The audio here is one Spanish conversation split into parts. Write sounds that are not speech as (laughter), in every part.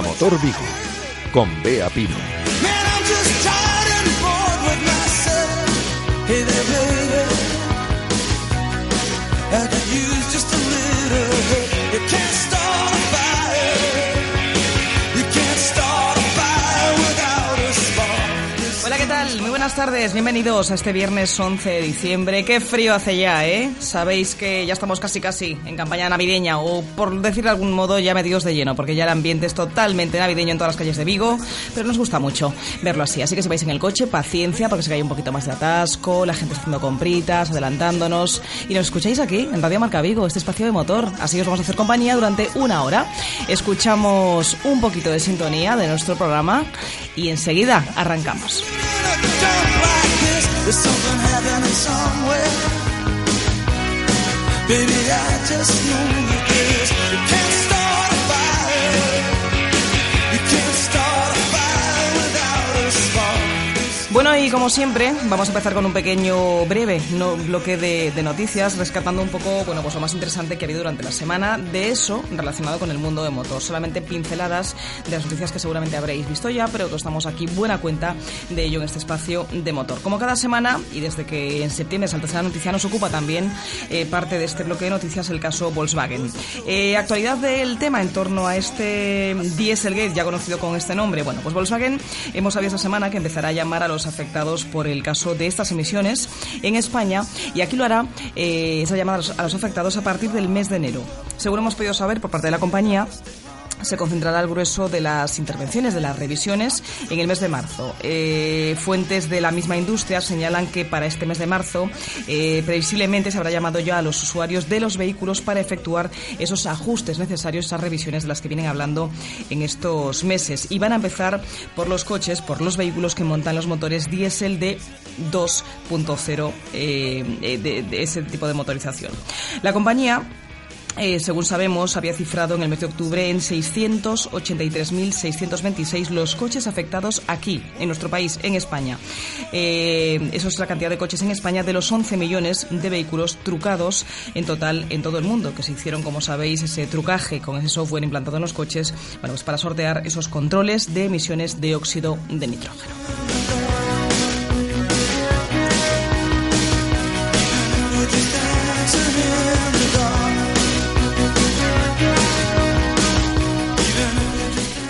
Motor Vigo con Bea Pino. Man, buenas tardes, bienvenidos a este viernes 11 de diciembre. Qué frío hace ya, ¿eh? Sabéis que ya estamos casi casi en campaña navideña o por decir de algún modo ya metidos de lleno, porque ya el ambiente es totalmente navideño en todas las calles de Vigo, pero nos gusta mucho verlo así. Así que si vais en el coche, paciencia porque se cae un poquito más de atasco, la gente está haciendo compritas, adelantándonos y nos escucháis aquí en Radio Marca Vigo, este espacio de motor. Así os vamos a hacer compañía durante una hora. Escuchamos un poquito de sintonía de nuestro programa y enseguida arrancamos. There's something happening somewhere. Baby, I just know that this. Bueno, y como siempre, vamos a empezar con un pequeño, breve no, bloque de, de noticias, rescatando un poco, bueno, pues lo más interesante que ha habido durante la semana de eso relacionado con el mundo de motos. Solamente pinceladas de las noticias que seguramente habréis visto ya, pero que estamos aquí buena cuenta de ello en este espacio de motor. Como cada semana, y desde que en septiembre salta la noticia, nos ocupa también eh, parte de este bloque de noticias el caso Volkswagen. Eh, actualidad del tema en torno a este Dieselgate, ya conocido con este nombre. Bueno, pues Volkswagen hemos sabido esta semana que empezará a llamar a los afectados por el caso de estas emisiones en España y aquí lo hará eh, esa llamada a los, a los afectados a partir del mes de enero. Según hemos podido saber por parte de la compañía, se concentrará el grueso de las intervenciones, de las revisiones, en el mes de marzo. Eh, fuentes de la misma industria señalan que para este mes de marzo eh, previsiblemente se habrá llamado ya a los usuarios de los vehículos para efectuar esos ajustes necesarios, esas revisiones de las que vienen hablando en estos meses. Y van a empezar por los coches, por los vehículos que montan los motores diésel de 2.0, eh, de ese tipo de motorización. La compañía eh, según sabemos, había cifrado en el mes de octubre en 683.626 los coches afectados aquí, en nuestro país, en España. Eh, eso es la cantidad de coches en España de los 11 millones de vehículos trucados en total en todo el mundo, que se hicieron, como sabéis, ese trucaje con ese software implantado en los coches, bueno, pues para sortear esos controles de emisiones de óxido de nitrógeno.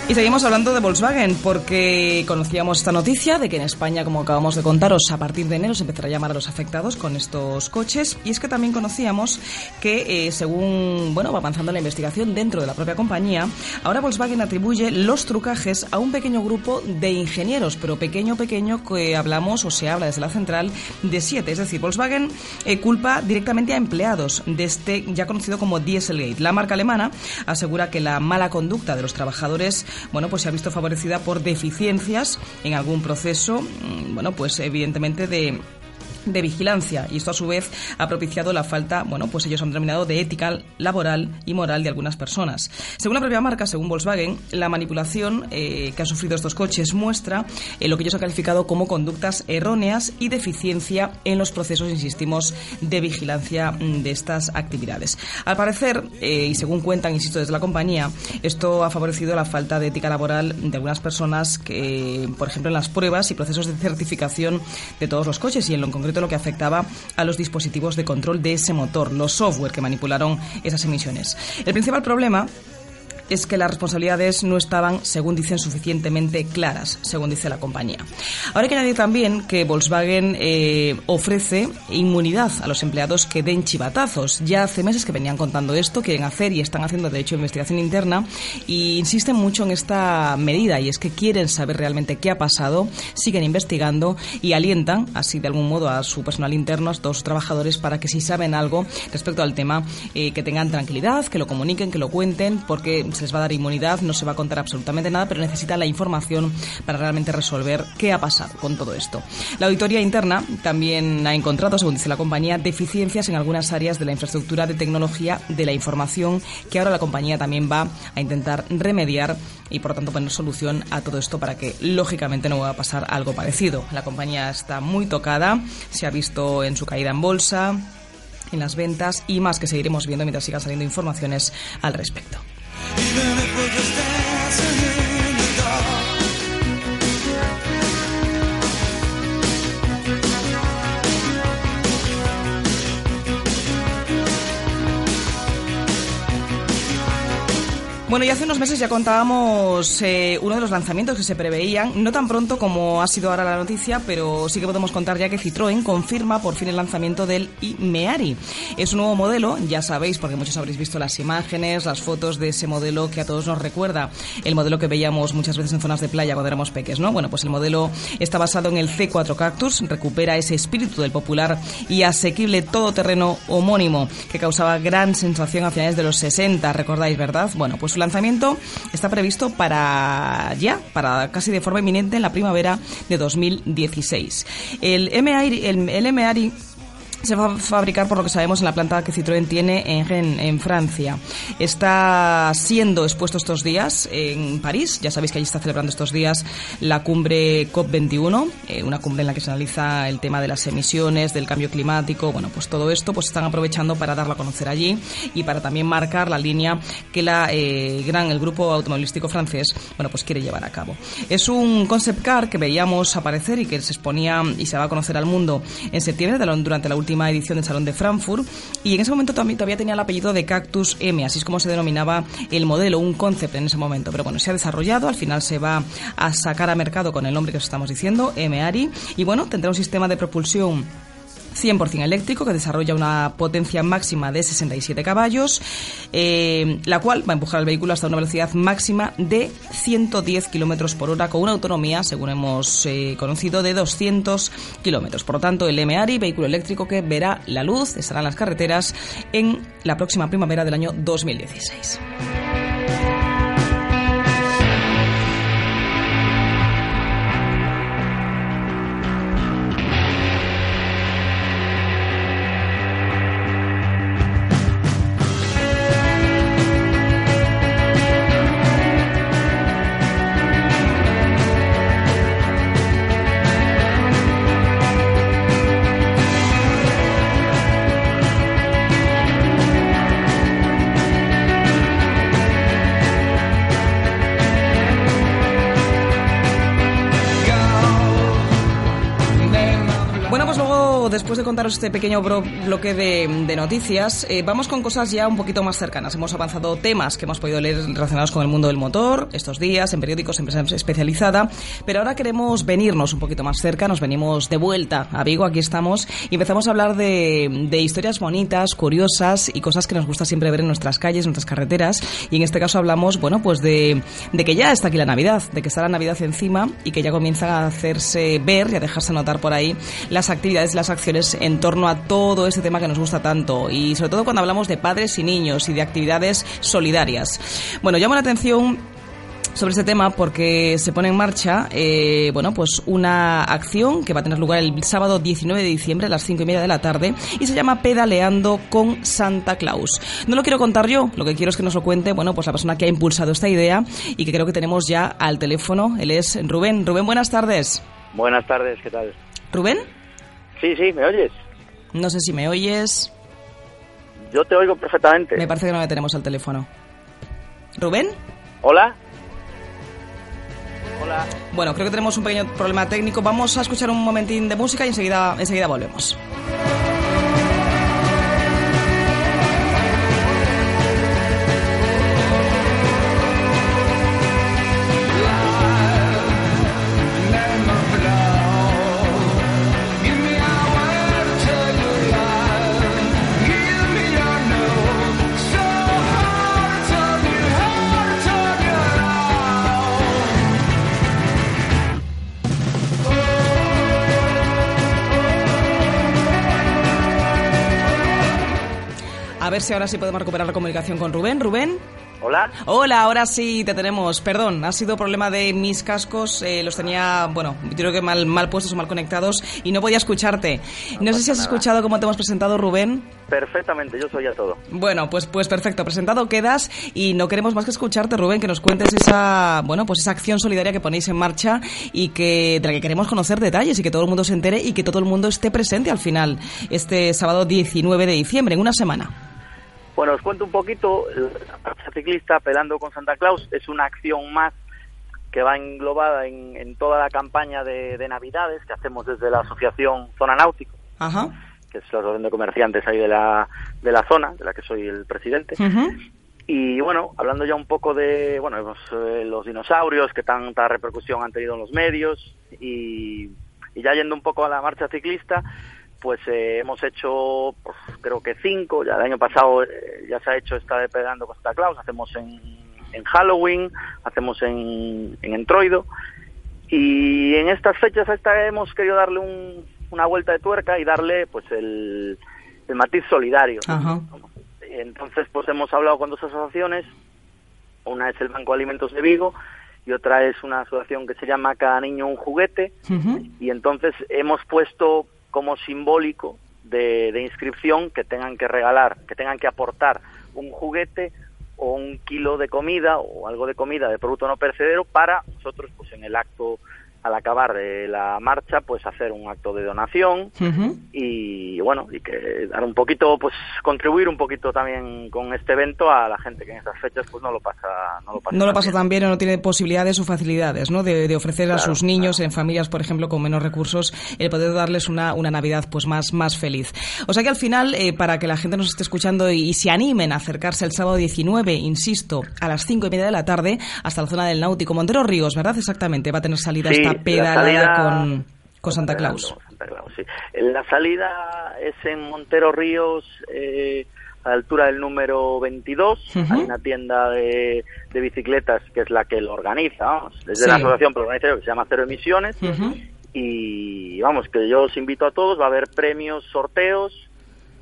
Y seguimos hablando de Volkswagen porque conocíamos esta noticia de que en España, como acabamos de contaros, a partir de enero se empezará a llamar a los afectados con estos coches. Y es que también conocíamos que, eh, según bueno, va avanzando la investigación dentro de la propia compañía, ahora Volkswagen atribuye los trucajes a un pequeño grupo de ingenieros, pero pequeño, pequeño, que hablamos o se habla desde la central de siete. Es decir, Volkswagen eh, culpa directamente a empleados de este ya conocido como Dieselgate. La marca alemana asegura que la mala conducta de los trabajadores bueno, pues se ha visto favorecida por deficiencias en algún proceso, mm, bueno, pues evidentemente de de vigilancia y esto a su vez ha propiciado la falta, bueno, pues ellos han denominado de ética laboral y moral de algunas personas. Según la propia marca, según Volkswagen, la manipulación eh, que han sufrido estos coches muestra eh, lo que ellos han calificado como conductas erróneas y deficiencia en los procesos, insistimos, de vigilancia mm, de estas actividades. Al parecer, eh, y según cuentan, insisto, desde la compañía, esto ha favorecido la falta de ética laboral de algunas personas que, por ejemplo, en las pruebas y procesos de certificación de todos los coches y en lo concreto lo que afectaba a los dispositivos de control de ese motor, los software que manipularon esas emisiones. El principal problema es que las responsabilidades no estaban, según dicen, suficientemente claras, según dice la compañía. Ahora hay que añadir también que Volkswagen eh, ofrece inmunidad a los empleados que den chivatazos. Ya hace meses que venían contando esto, quieren hacer y están haciendo, de hecho, investigación interna y insisten mucho en esta medida y es que quieren saber realmente qué ha pasado, siguen investigando y alientan, así de algún modo, a su personal interno, a todos los trabajadores, para que si saben algo respecto al tema, eh, que tengan tranquilidad, que lo comuniquen, que lo cuenten, porque se les va a dar inmunidad, no se va a contar absolutamente nada, pero necesitan la información para realmente resolver qué ha pasado con todo esto. La auditoría interna también ha encontrado, según dice la compañía, deficiencias en algunas áreas de la infraestructura de tecnología de la información que ahora la compañía también va a intentar remediar y por lo tanto poner solución a todo esto para que lógicamente no va a pasar algo parecido. La compañía está muy tocada, se ha visto en su caída en bolsa, en las ventas y más que seguiremos viendo mientras sigan saliendo informaciones al respecto. Even if we're just dancing Bueno, y hace unos meses ya contábamos eh, uno de los lanzamientos que se preveían, no tan pronto como ha sido ahora la noticia, pero sí que podemos contar ya que Citroën confirma por fin el lanzamiento del iMeari. Es un nuevo modelo, ya sabéis, porque muchos habréis visto las imágenes, las fotos de ese modelo que a todos nos recuerda, el modelo que veíamos muchas veces en zonas de playa cuando éramos peques, ¿no? Bueno, pues el modelo está basado en el C4 Cactus, recupera ese espíritu del popular y asequible todoterreno homónimo que causaba gran sensación a finales de los 60, recordáis, ¿verdad? Bueno, pues su lanzamiento está previsto para ya, para casi de forma inminente en la primavera de 2016. El MARI, el, el MARI se va a fabricar, por lo que sabemos, en la planta que Citroën tiene en, en Francia. Está siendo expuesto estos días en París. Ya sabéis que allí está celebrando estos días la cumbre COP21, eh, una cumbre en la que se analiza el tema de las emisiones, del cambio climático. Bueno, pues todo esto pues están aprovechando para darlo a conocer allí y para también marcar la línea que la eh, gran, el grupo automovilístico francés, bueno, pues quiere llevar a cabo. Es un concept car que veíamos aparecer y que se exponía y se va a conocer al mundo en septiembre durante la última edición del Salón de Frankfurt y en ese momento también todavía tenía el apellido de Cactus M, así es como se denominaba el modelo, un concept en ese momento. Pero bueno, se ha desarrollado, al final se va a sacar a mercado con el nombre que os estamos diciendo, M-ARI, y bueno, tendrá un sistema de propulsión 100% eléctrico que desarrolla una potencia máxima de 67 caballos, eh, la cual va a empujar el vehículo hasta una velocidad máxima de 110 kilómetros por hora con una autonomía, según hemos eh, conocido, de 200 kilómetros. Por lo tanto, el MARI, vehículo eléctrico que verá la luz, estará en las carreteras en la próxima primavera del año 2016. Contaros este pequeño bloque de, de noticias, eh, vamos con cosas ya un poquito más cercanas. Hemos avanzado temas que hemos podido leer relacionados con el mundo del motor estos días, en periódicos, en prensa especializada, pero ahora queremos venirnos un poquito más cerca, nos venimos de vuelta a Vigo, aquí estamos, y empezamos a hablar de, de historias bonitas, curiosas y cosas que nos gusta siempre ver en nuestras calles, en nuestras carreteras, y en este caso hablamos, bueno, pues de, de que ya está aquí la Navidad, de que está la Navidad encima y que ya comienza a hacerse ver y a dejarse notar por ahí las actividades, las acciones en torno a todo este tema que nos gusta tanto y sobre todo cuando hablamos de padres y niños y de actividades solidarias. Bueno, llama la atención sobre este tema porque se pone en marcha eh, bueno pues una acción que va a tener lugar el sábado 19 de diciembre a las 5 y media de la tarde y se llama Pedaleando con Santa Claus. No lo quiero contar yo, lo que quiero es que nos lo cuente bueno pues la persona que ha impulsado esta idea y que creo que tenemos ya al teléfono. Él es Rubén. Rubén, buenas tardes. Buenas tardes, ¿qué tal? ¿Rubén? Sí, sí, ¿me oyes? No sé si me oyes. Yo te oigo perfectamente. Me parece que no le tenemos al teléfono. ¿Rubén? ¿Hola? Hola. Bueno, creo que tenemos un pequeño problema técnico. Vamos a escuchar un momentín de música y enseguida, enseguida volvemos. A ver si ahora sí podemos recuperar la comunicación con Rubén. Rubén, Hola. Hola, ahora sí te tenemos. Perdón, ha sido problema de mis cascos. eh, los tenía, bueno, creo que mal, mal puestos o mal conectados y no podía escucharte. No, sé si has nada. escuchado cómo te hemos presentado, Rubén. Perfectamente, yo soy a todo. Bueno, pues, pues perfecto. Presentado quedas y no queremos más que escucharte, Rubén, que nos cuentes esa, bueno, pues esa acción solidaria que ponéis en marcha y que de la que queremos conocer detalles y que todo el mundo se entere y que todo el mundo esté presente al final este sábado 19 de diciembre, en una semana. Bueno, os cuento un poquito. La marcha ciclista Pelando con Santa Claus es una acción más que va englobada en, en toda la campaña de, de Navidades que hacemos desde la asociación Zona Náutico, Ajá. que es la asociación de comerciantes ahí de la, de la zona, de la que soy el presidente. Y bueno, hablando ya un poco de bueno eh, los dinosaurios, que tanta repercusión han tenido en los medios, y, y ya yendo un poco a la marcha ciclista, pues eh, hemos hecho pues, creo que cinco, ya el año pasado eh, ya se ha hecho esta de Pegando con Santa Claus, hacemos en, en Halloween, hacemos en, en Entroido, y en estas fechas esta hemos querido darle un- una vuelta de tuerca y darle pues el, el matiz solidario. Ajá. Entonces, pues hemos hablado con dos asociaciones. Una es el Banco de Alimentos de Vigo y otra es una asociación que se llama Cada Niño un Juguete. Y entonces hemos puesto como simbólico de, inscripción que tengan que regalar, que tengan que aportar un juguete o un kilo de comida o algo de comida de producto no perecedero para nosotros, pues en el acto al acabar de la marcha, pues hacer un acto de donación y bueno y que dar un poquito pues contribuir un poquito también con este evento a la gente que en estas fechas pues no lo pasa no lo pasa, No lo pasa tan bien o no tiene posibilidades o facilidades, ¿no? De, de ofrecer a sus niños en familias, por ejemplo, con menos recursos, el poder darles una, una Navidad pues más, más feliz. O sea que al final, eh, para que la gente nos esté escuchando y, y se animen a acercarse el sábado 19, insisto, a las cinco y media de la tarde, hasta la zona del Náutico. Montero Ríos, ¿verdad? Exactamente. Va a tener salida Sí, esta la pedalada salida- con, con Santa Claus. Santa Claus, sí. La salida es en Montero Ríos, eh, a la altura del número 22. Ujú. Hay una tienda de, de bicicletas que es la que lo organiza, vamos, desde Sí. la asociación pero organiza que se llama Cero Emisiones. Y vamos, que yo os invito a todos, va a haber premios, sorteos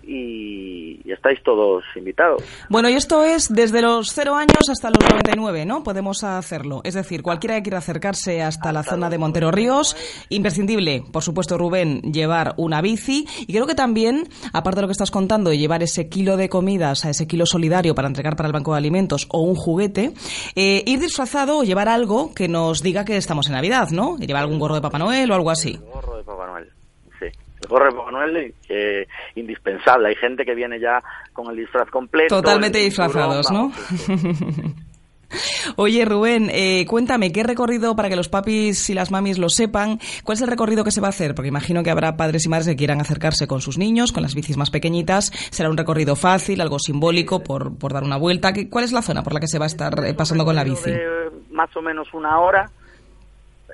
y, y estáis todos invitados. Bueno, y esto es desde los 0 años hasta los 99, ¿no? Podemos hacerlo. Es decir, cualquiera que quiera acercarse hasta la zona de Montero Ríos, imprescindible, por supuesto, Rubén, llevar una bici. Y creo que también, aparte de lo que estás contando, llevar ese kilo de comidas, a ese kilo solidario para entregar para el Banco de Alimentos o un juguete, eh, ir disfrazado o llevar algo que nos diga que estamos en Navidad, ¿no? Y llevar algún gorro de Papá Noel o algo así. El gorro de Papá Noel, sí. El gorro de Papá Noel, eh, indispensable. Hay gente que viene ya con el disfraz completo. Totalmente disfrazados, ¿no? (laughs) Oye, Rubén, eh, cuéntame, ¿qué recorrido para que los papis y las mamis lo sepan? ¿Cuál es el recorrido que se va a hacer? Porque imagino que habrá padres y madres que quieran acercarse con sus niños, con las bicis más pequeñitas. ¿Será un recorrido fácil, algo simbólico, por, por dar una vuelta? ¿Qué- ¿Cuál es la zona por la que se va a estar eh, pasando con la bici? De más o menos una hora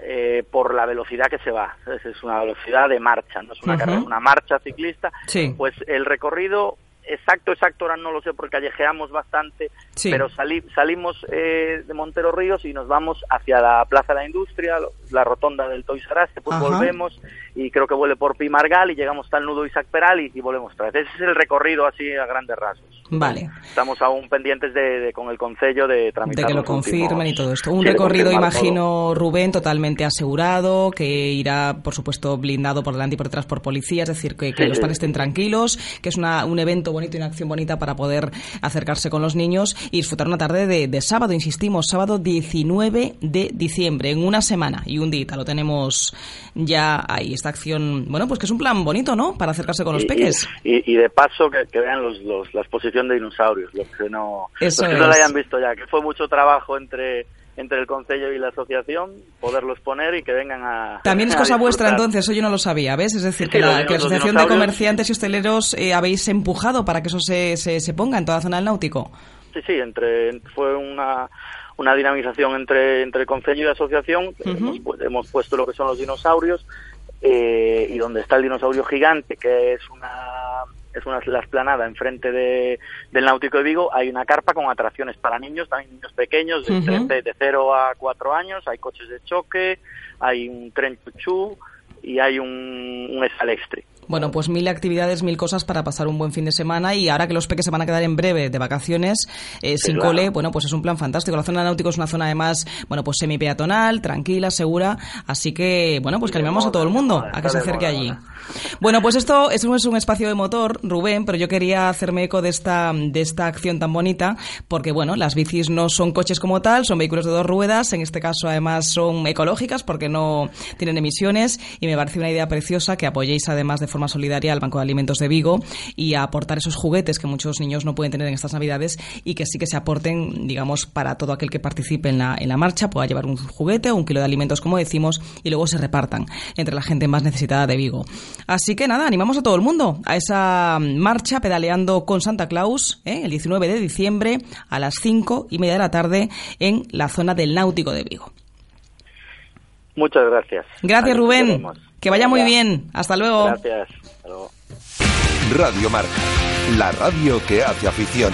eh, por la velocidad que se va. Es, una velocidad de marcha, no es una Ujú. carrera, una marcha ciclista. Sí. Pues el recorrido exacto, exacto, ahora no lo sé porque callejeamos bastante, Sí. pero sali- salimos eh, de Montero Ríos y nos vamos hacia la Plaza de la Industria, la rotonda del Toys R Us, después Ajá. volvemos y creo que vuelve por Pimargal y llegamos hasta el nudo Isaac Peral y, y volvemos otra vez. Ese es el recorrido así a grandes rasgos. Vale. Estamos aún pendientes de, de- con el concello de tramitar De que lo confirmen y todo esto. Un recorrido, todo. imagino, Rubén, totalmente asegurado, que irá, por supuesto, blindado por delante y por detrás por policía, es decir, que, que Sí, los sí. padres estén tranquilos, que es una- un evento bonito y una acción bonita para poder acercarse con los niños y disfrutar una tarde de, de sábado, insistimos, sábado 19 de diciembre, en una semana y un día, lo tenemos ya ahí, esta acción, bueno, pues que es un plan bonito, ¿no?, para acercarse con los Y- peques. Y, y de paso que, que vean los, los- la exposición de dinosaurios, los que no, Eso los que no la hayan visto ya, que fue mucho trabajo entre entre el Concello y la asociación, poderlos poner y que vengan a... (laughs) También es cosa vuestra entonces, eso yo no lo sabía, ¿ves? Es decir, Sí, que, la, dinos- que la los Asociación de Comerciantes y Hosteleros eh, habéis empujado para que eso se, se, se ponga en toda la zona del náutico. Sí, sí, entre, fue una, una dinamización entre, entre el Concello y la asociación. hemos, pu- hemos puesto lo que son los dinosaurios eh, y donde está el dinosaurio gigante, que es una es una la esplanada enfrente de, del Náutico de Vigo, hay una carpa con atracciones para niños, también niños pequeños, de, entre- de 0 a 4 años, hay coches de choque, hay un tren chuchú y hay un, un Scalextric. Bueno, pues mil actividades, mil cosas para pasar un buen fin de semana y ahora que los peques se van a quedar en breve de vacaciones eh, sin claro. cole, bueno, pues es un plan fantástico. La zona náutico es una zona además, bueno, pues semi peatonal, tranquila, segura, así que, bueno, pues que animamos a todo el mundo a que se acerque allí. Bueno, pues esto, esto es un espacio de motor, Rubén, pero yo quería hacerme eco de esta, de esta acción tan bonita, porque bueno, las bicis no son coches como tal, son vehículos de dos ruedas, en este caso además son ecológicas porque no tienen emisiones y me parece una idea preciosa que apoyéis además de forma solidaria al Banco de Alimentos de Vigo y a aportar esos juguetes que muchos niños no pueden tener en estas navidades y que sí que se aporten, digamos, para todo aquel que participe en la, en la marcha, pueda llevar un juguete o un kilo de alimentos, como decimos, y luego se repartan entre la gente más necesitada de Vigo. Así que nada, animamos a todo el mundo a esa marcha pedaleando con Santa Claus ¿eh? el 19 de diciembre a las 5 y media de la tarde en la zona del Náutico de Vigo. Muchas gracias. Gracias, Ahí Rubén. Que vaya muy bien. Hasta luego. Gracias. Hasta luego. Radio Marca, la radio que hace afición.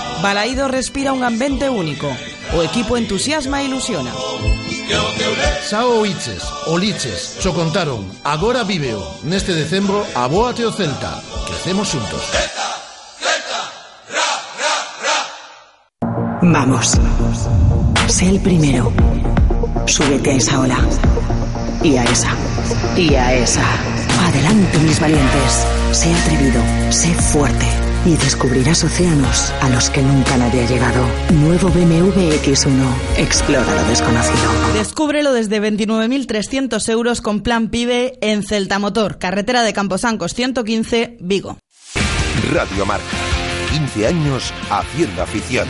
Balaído respira un ambiente único. O equipo entusiasma e ilusiona. Sao Oiches, Oliches, cho contaron, agora víveo. Neste decembro, abóate o Celta. Crecemos xuntos. Vamos. Sé el primero. Súbete a esa ola. Y a esa. Y a esa. Adelante, mis valientes. Sé atrevido. Sé fuerte. Y descubrirás océanos a los que nunca nadie ha llegado. Nuevo BMW X1. Explora lo desconocido. Descúbrelo desde 29.300 euros con plan PIBE en Celta Motor, carretera de Camposancos 115, Vigo. Radio Marca, 15 años haciendo afición.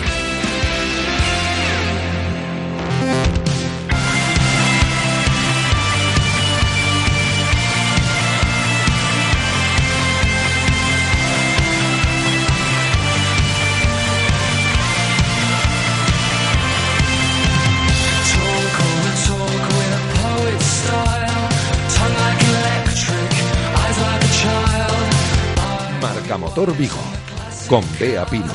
Vigo, con Bea Pino.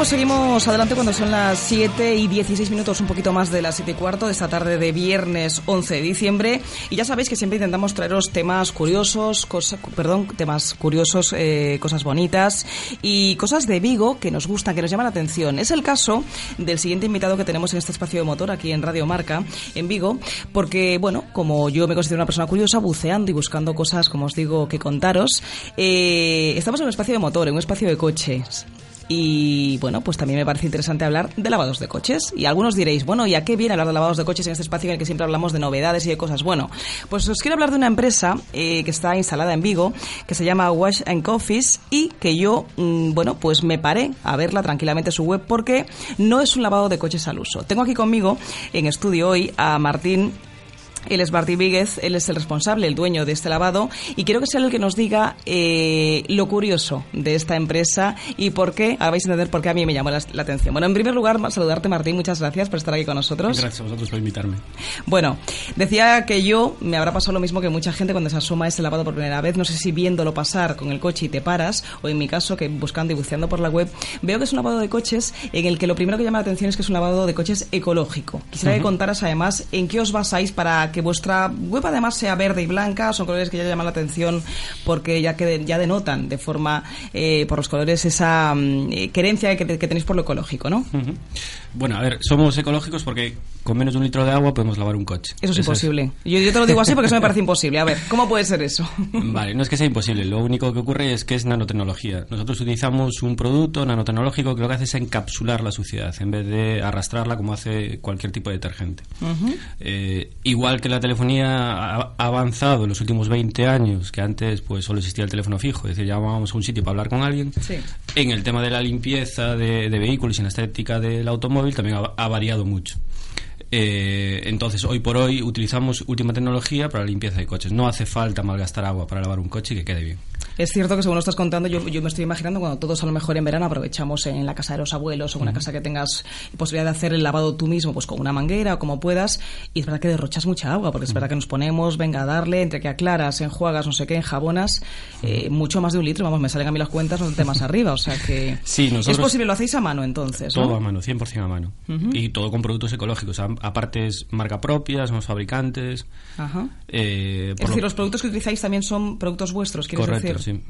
Pues seguimos adelante cuando son las 7 y 16 minutos, un poquito más de las 7 y cuarto de esta tarde de viernes 11 de diciembre. Y ya sabéis que siempre intentamos traeros temas curiosos, cosa, perdón, temas curiosos, eh, cosas bonitas y cosas de Vigo que nos gustan, que nos llaman la atención. Es el caso del siguiente invitado que tenemos en este espacio de motor aquí en Radio Marca, en Vigo, porque, bueno, como yo me considero una persona curiosa, buceando y buscando cosas, como os digo, que contaros, eh, estamos en un espacio de motor, en un espacio de coches. Y bueno, pues también me parece interesante hablar de lavados de coches. Y algunos diréis, bueno, ¿y a qué viene hablar de lavados de coches en este espacio en el que siempre hablamos de novedades y de cosas? Bueno, pues os quiero hablar de una empresa eh, que está instalada en Vigo, que se llama Wash and Coffees y que yo, mm, bueno, pues me paré a verla tranquilamente su web porque no es un lavado de coches al uso. Tengo aquí conmigo en estudio hoy a Martín él es Martí Víguez, él es el responsable, el dueño de este lavado, y quiero que sea el que nos diga eh, lo curioso de esta empresa y por qué, ahora vais a entender por qué a mí me llamó la, la atención. Bueno, en primer lugar, saludarte Martín, muchas gracias por estar aquí con nosotros. Gracias a vosotros por invitarme. Bueno, Decía que yo me habrá pasado lo mismo que mucha gente cuando se asoma a ese lavado por primera vez. No sé si viéndolo pasar con el coche y te paras, o en mi caso, que buscando y buceando por la web, veo que es un lavado de coches en el que lo primero que llama la atención es que es un lavado de coches ecológico. Quisiera que contaras además en qué os basáis para que vuestra web además sea verde y blanca. Son colores que ya llaman la atención porque ya, que ya denotan de forma, eh, por los colores, esa mm, eh, querencia que, que tenéis por lo ecológico, ¿no? Bueno, a ver, somos ecológicos porque con menos de un litro de agua podemos lavar un coche. Eso es imposible. Yo, yo te lo digo así porque eso me parece imposible. A ver, ¿cómo puede ser eso? (laughs) Vale, no es que sea imposible, lo único que ocurre es que es nanotecnología. Nosotros utilizamos un producto nanotecnológico que lo que hace es encapsular la suciedad en vez de arrastrarla como hace cualquier tipo de detergente. Eh, igual que la telefonía ha ha avanzado en los últimos 20 años, que antes pues solo existía el teléfono fijo, es decir, llamábamos a un sitio para hablar con alguien, Sí. en el tema de la limpieza de, de vehículos y en la estética del automóvil también ha, ha variado mucho. Eh, entonces, hoy por hoy utilizamos última tecnología para la limpieza de coches. No hace falta malgastar agua para lavar un coche y que quede bien. Es cierto que según lo estás contando, yo, yo me estoy imaginando cuando todos a lo mejor en verano aprovechamos en la casa de los abuelos o una casa que tengas posibilidad de hacer el lavado tú mismo, pues con una manguera o como puedas, y es verdad que derrochas mucha agua, porque es verdad que nos ponemos, venga a darle, entre que aclaras, enjuagas, no sé qué, enjabonas, eh, mucho más de un litro, vamos, me salen a mí las cuentas no te más arriba, o sea que... (laughs) Sí, nosotros- Es posible, lo hacéis a mano entonces, ¿no? Todo a mano, 100% a mano. Y todo con productos ecológicos. Aparte es marca propia, somos fabricantes. Ajá. eh, Es decir, lo- los productos que utilizáis también son productos vuestros, ¿quieres Correcto, decir? Sí.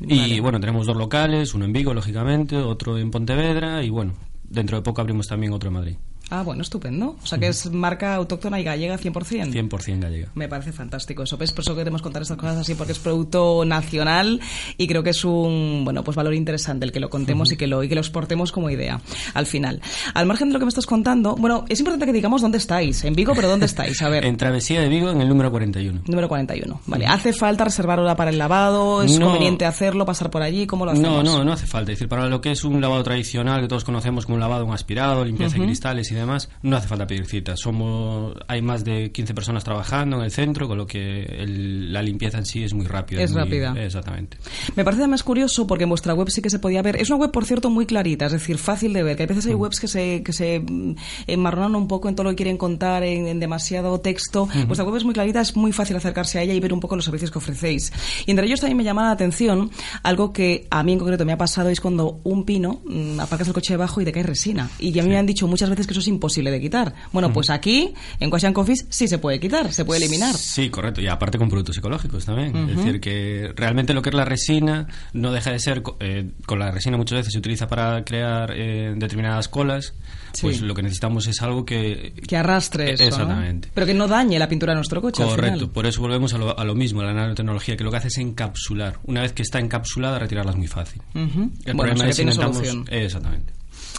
Y bueno, tenemos dos locales, uno en Vigo, lógicamente, otro en Pontevedra y bueno, dentro de poco abrimos también otro en Madrid. Ah, bueno, estupendo. O sea que es marca autóctona y gallega 100%. 100% gallega. Me parece fantástico eso. ¿Ves? Por eso queremos contar estas cosas así, porque es producto nacional y creo que es un bueno pues valor interesante el que lo contemos y que lo y que lo exportemos como idea al final. Al margen de lo que me estás contando, bueno, es importante que digamos dónde estáis. En Vigo, pero ¿dónde estáis? A ver. (laughs) En Travesía de Vigo, en el número 41. Número 41. Vale. ¿Hace falta reservar hora para el lavado? ¿Es No. conveniente hacerlo? ¿Pasar por allí? ¿Cómo lo hacemos? No, no, no hace falta. Es decir, para lo que es un lavado tradicional que todos conocemos como un lavado, un aspirado, limpieza de cristales y demás, no hace falta pedir cita. Somos, hay más de 15 personas trabajando en el centro, con lo que el- la limpieza en sí es muy rápida. Es muy- rápida. Exactamente. Me parece además curioso porque en vuestra web sí que se podía ver. Es una web, por cierto, muy clarita, es decir, fácil de ver. Que a veces hay webs que se, que se mm, enmarronan un poco en todo lo que quieren contar, en, en demasiado texto. Vuestra web es muy clarita, es muy fácil acercarse a ella y ver un poco los servicios que ofrecéis. Y entre ellos también me llama la atención algo que a mí en concreto me ha pasado es cuando un pino mm, aparcas el coche debajo y te cae resina. Y a mí me han dicho muchas veces que eso es imposible de quitar. Bueno, pues aquí, en Quashan Coffees, sí se puede quitar, se puede eliminar. Sí, correcto. Y aparte con productos ecológicos también. Es decir, que realmente lo que es la resina no deja de ser. eh, con la resina muchas veces se utiliza para crear eh, determinadas colas. Sí. Pues lo que necesitamos es algo que. Que arrastre eso, ¿no? Exactamente. Pero que no dañe la pintura de nuestro coche al Correcto, final. por eso volvemos a lo, a lo mismo, a la nanotecnología, que lo que hace es encapsular. Una vez que está encapsulada, retirarla es muy fácil. El Bueno, o sea que es tiene intentamos- solución. Exactamente.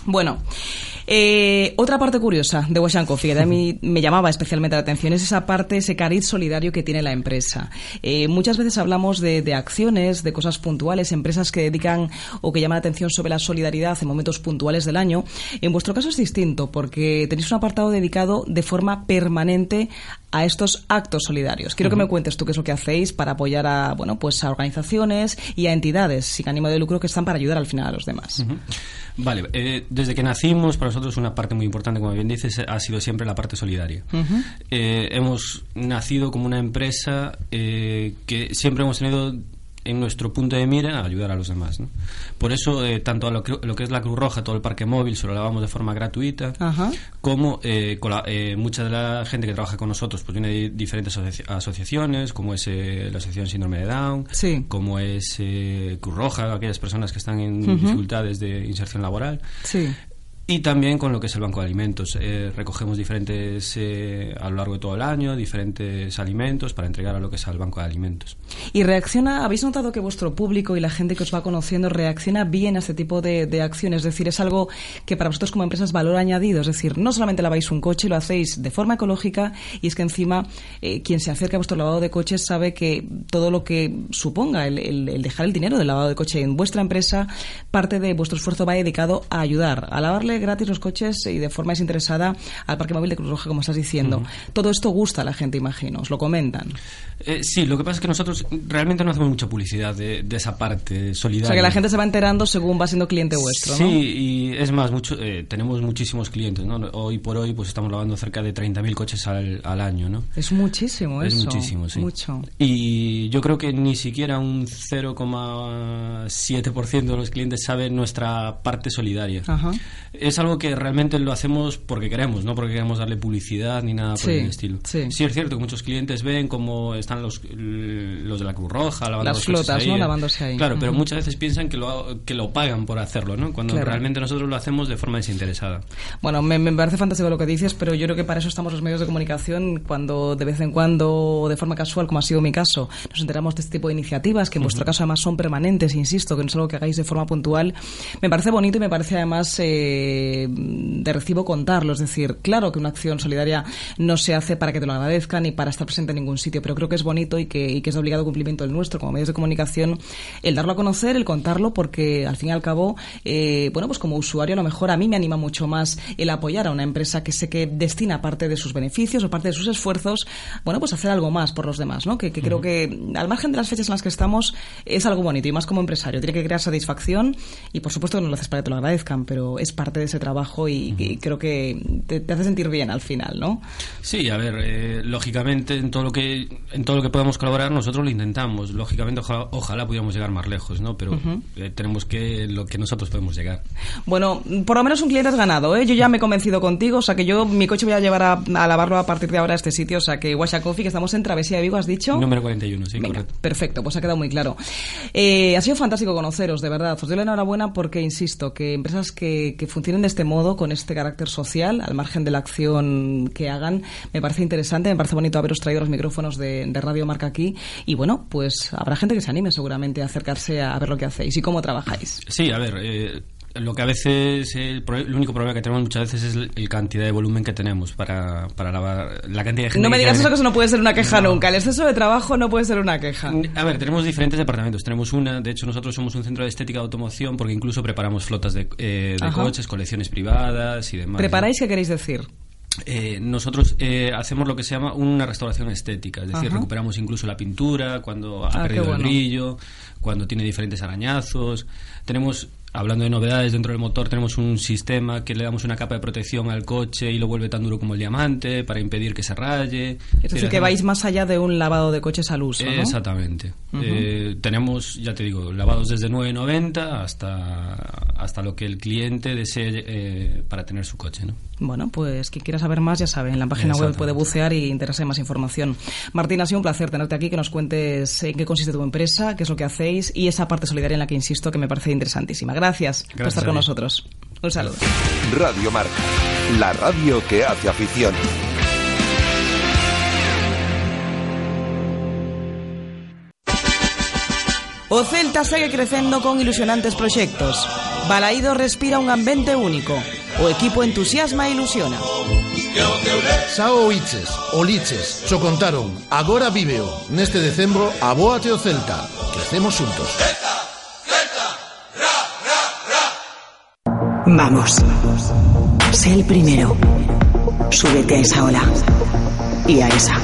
Bueno, eh, otra parte curiosa de Wash Coffee que a mí (laughs) me llamaba especialmente la atención es esa parte, ese cariz solidario que tiene la empresa. Eh, muchas veces hablamos de, de acciones, de cosas puntuales, empresas que dedican o que llaman la atención sobre la solidaridad en momentos puntuales del año. En vuestro caso es distinto porque tenéis un apartado dedicado de forma permanente a estos actos solidarios. Quiero que me cuentes tú qué es lo que hacéis para apoyar a, bueno, pues a organizaciones y a entidades sin ánimo de lucro que están para ayudar al final a los demás. Vale, eh, desde que nacimos, para nosotros una parte muy importante, como bien dices, ha sido siempre la parte solidaria. Eh, hemos nacido como una empresa eh, que siempre hemos tenido en nuestro punto de mira ayudar a los demás. ¿no? Por eso, eh, tanto a lo que, lo que es la Cruz Roja, todo el parque móvil, se lo lavamos de forma gratuita, Ajá. como eh, con la- eh, mucha de la gente que trabaja con nosotros pues viene de diferentes asoci- asociaciones, como es eh, la Asociación Síndrome de Down, Sí. como es eh, Cruz Roja, aquellas personas que están en dificultades de inserción laboral. Sí. Y también con lo que es el Banco de Alimentos. Eh, recogemos diferentes, eh, a lo largo de todo el año, diferentes alimentos para entregar a lo que es al Banco de Alimentos. Y reacciona, ¿habéis notado que vuestro público y la gente que os va conociendo reacciona bien a este tipo de, de acciones? Es decir, es algo que para vosotros como empresa es valor añadido. Es decir, no solamente laváis un coche, lo hacéis de forma ecológica y es que encima eh, quien se acerca a vuestro lavado de coches sabe que todo lo que suponga el, el- el dejar el dinero del lavado de coche en vuestra empresa, parte de vuestro esfuerzo va dedicado a ayudar, a lavarle darle gratis los coches y de forma desinteresada al Parque Móvil de Cruz Roja, como estás diciendo. Todo esto gusta a la gente, imagino, os lo comentan. Eh, sí, lo que pasa es que nosotros realmente no hacemos mucha publicidad de, de esa parte solidaria. O sea, que la gente se va enterando según va siendo cliente vuestro, Sí, ¿no? y es más, mucho, eh, tenemos muchísimos clientes, ¿no? Hoy por hoy pues estamos lavando cerca de 30.000 coches al, al año, ¿no? Es muchísimo Es eso. muchísimo, sí. Mucho. Y yo creo que ni siquiera un 0,7% de los clientes sabe nuestra parte solidaria. Ajá. Es algo que realmente lo hacemos porque queremos, no porque queremos darle publicidad ni nada por Sí, el estilo. sí. es cierto que muchos clientes ven cómo están los, los de la Cruz Roja lavando Las flotas, ¿no? Lavándose ahí. Claro, pero Ujú. muchas veces piensan que lo, que lo pagan por hacerlo, ¿no? Cuando Claro. realmente nosotros lo hacemos de forma desinteresada. Bueno, me, me parece fantástico lo que dices, pero yo creo que para eso estamos los medios de comunicación, cuando de vez en cuando, de forma casual, como ha sido mi caso, nos enteramos de este tipo de iniciativas, que en vuestro caso además son permanentes, insisto, que no es algo que hagáis de forma puntual. Me parece bonito y me parece además eh, de recibo contarlo. Es decir, claro que una acción solidaria no se hace para que te lo agradezcan ni para estar presente en ningún sitio, pero creo que es bonito y que, y que es de obligado cumplimiento el nuestro como medios de comunicación el darlo a conocer, el contarlo, porque al fin y al cabo, eh, bueno, pues como usuario a lo mejor a mí me anima mucho más el apoyar a una empresa que sé que destina parte de sus beneficios o parte de sus esfuerzos, bueno, pues hacer algo más por los demás, ¿no? Que, que creo que al margen de las fechas en las que estamos es algo bonito y más como empresario. Tiene que crear satisfacción y por supuesto que no lo haces para que te lo agradezcan, pero es parte de ese trabajo y, y creo que te, te hace sentir bien al final, ¿no? Sí, a ver, eh, lógicamente en todo lo que en todo lo que podamos colaborar nosotros lo intentamos. Lógicamente ojalá, ojalá pudiéramos llegar más lejos, ¿no? Pero eh, tenemos que lo que nosotros podemos llegar. Bueno, por lo menos un cliente has ganado, ¿eh? Yo ya me he convencido contigo, o sea que yo mi coche voy a llevar a, a lavarlo a partir de ahora a este sitio, o sea que Washa Coffee, que estamos en Travesía de Vigo, has dicho. Número 41, sí, Venga, correcto. perfecto, pues ha quedado muy claro. Eh, ha sido fantástico conoceros, de verdad. Os doy la enhorabuena porque, insisto, que empresas que, que de este modo, con este carácter social, al margen de la acción que hagan, me parece interesante, me parece bonito haberos traído los micrófonos de, de Radio Marca aquí. Y bueno, pues habrá gente que se anime seguramente a acercarse a, ver lo que hacéis y cómo trabajáis. Sí, a ver, eh, lo que a veces, el, único problema que tenemos muchas veces es el, el cantidad de volumen que tenemos para, para lavar, la cantidad de gente No me digas eso que eso no puede ser una queja No. nunca. El exceso de trabajo no puede ser una queja. A ver, tenemos diferentes departamentos. Tenemos una, de hecho, nosotros somos un centro de estética de automoción porque incluso preparamos flotas de, eh, de coches, colecciones privadas y demás. ¿Preparáis qué queréis decir? Eh, nosotros eh, hacemos lo que se llama una restauración estética, es decir, Ajá. recuperamos incluso la pintura cuando ha Ah, perdido bueno. el brillo, cuando tiene diferentes arañazos. Tenemos, hablando de novedades dentro del motor, tenemos un sistema que le damos una capa de protección al coche y lo vuelve tan duro como el diamante para impedir que se raye. Es decir, que vais más allá de un lavado de coches al uso, ¿no? Exactamente. Eh, tenemos, ya te digo, lavados desde 9.90 hasta, hasta lo que el cliente desee eh, para tener su coche, ¿no? Bueno, pues quien quiera saber más, ya sabe, en la página web puede bucear y interesarse más información. Martín, ha sido un placer tenerte aquí, que nos cuentes en qué consiste tu empresa, qué es lo que hacéis y esa parte solidaria en la que insisto que me parece interesantísima. Gracias, por Gracias estar a con nosotros. Un saludo. Radio Marca, la radio que hace afición. O Celta segue crecendo con ilusionantes proxectos. Balaído respira un ambiente único. O equipo entusiasma e ilusiona. Sao Iches, Oliches, cho contaron, agora víveo. Neste decembro, abóate o Celta. Crecemos xuntos. Vamos. Sé el primero. Súbete a esa ola. Y a esa.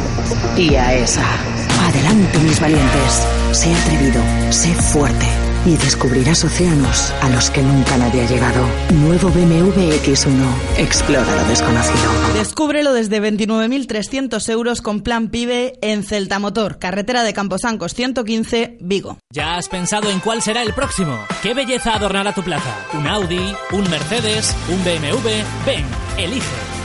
Y a esa. Adelante, mis valientes. Sé atrevido. Sé fuerte. Y descubrirás océanos a los que nunca nadie ha llegado. Nuevo BMW X1. Explora lo desconocido. Descúbrelo desde 29.300 euros con plan PIBE en Celta Motor, carretera de Camposancos 115, Vigo. ¿Ya has pensado en cuál será el próximo? ¿Qué belleza adornará tu plaza? ¿Un Audi? ¿Un Mercedes? ¿Un BMW? Ven, elige.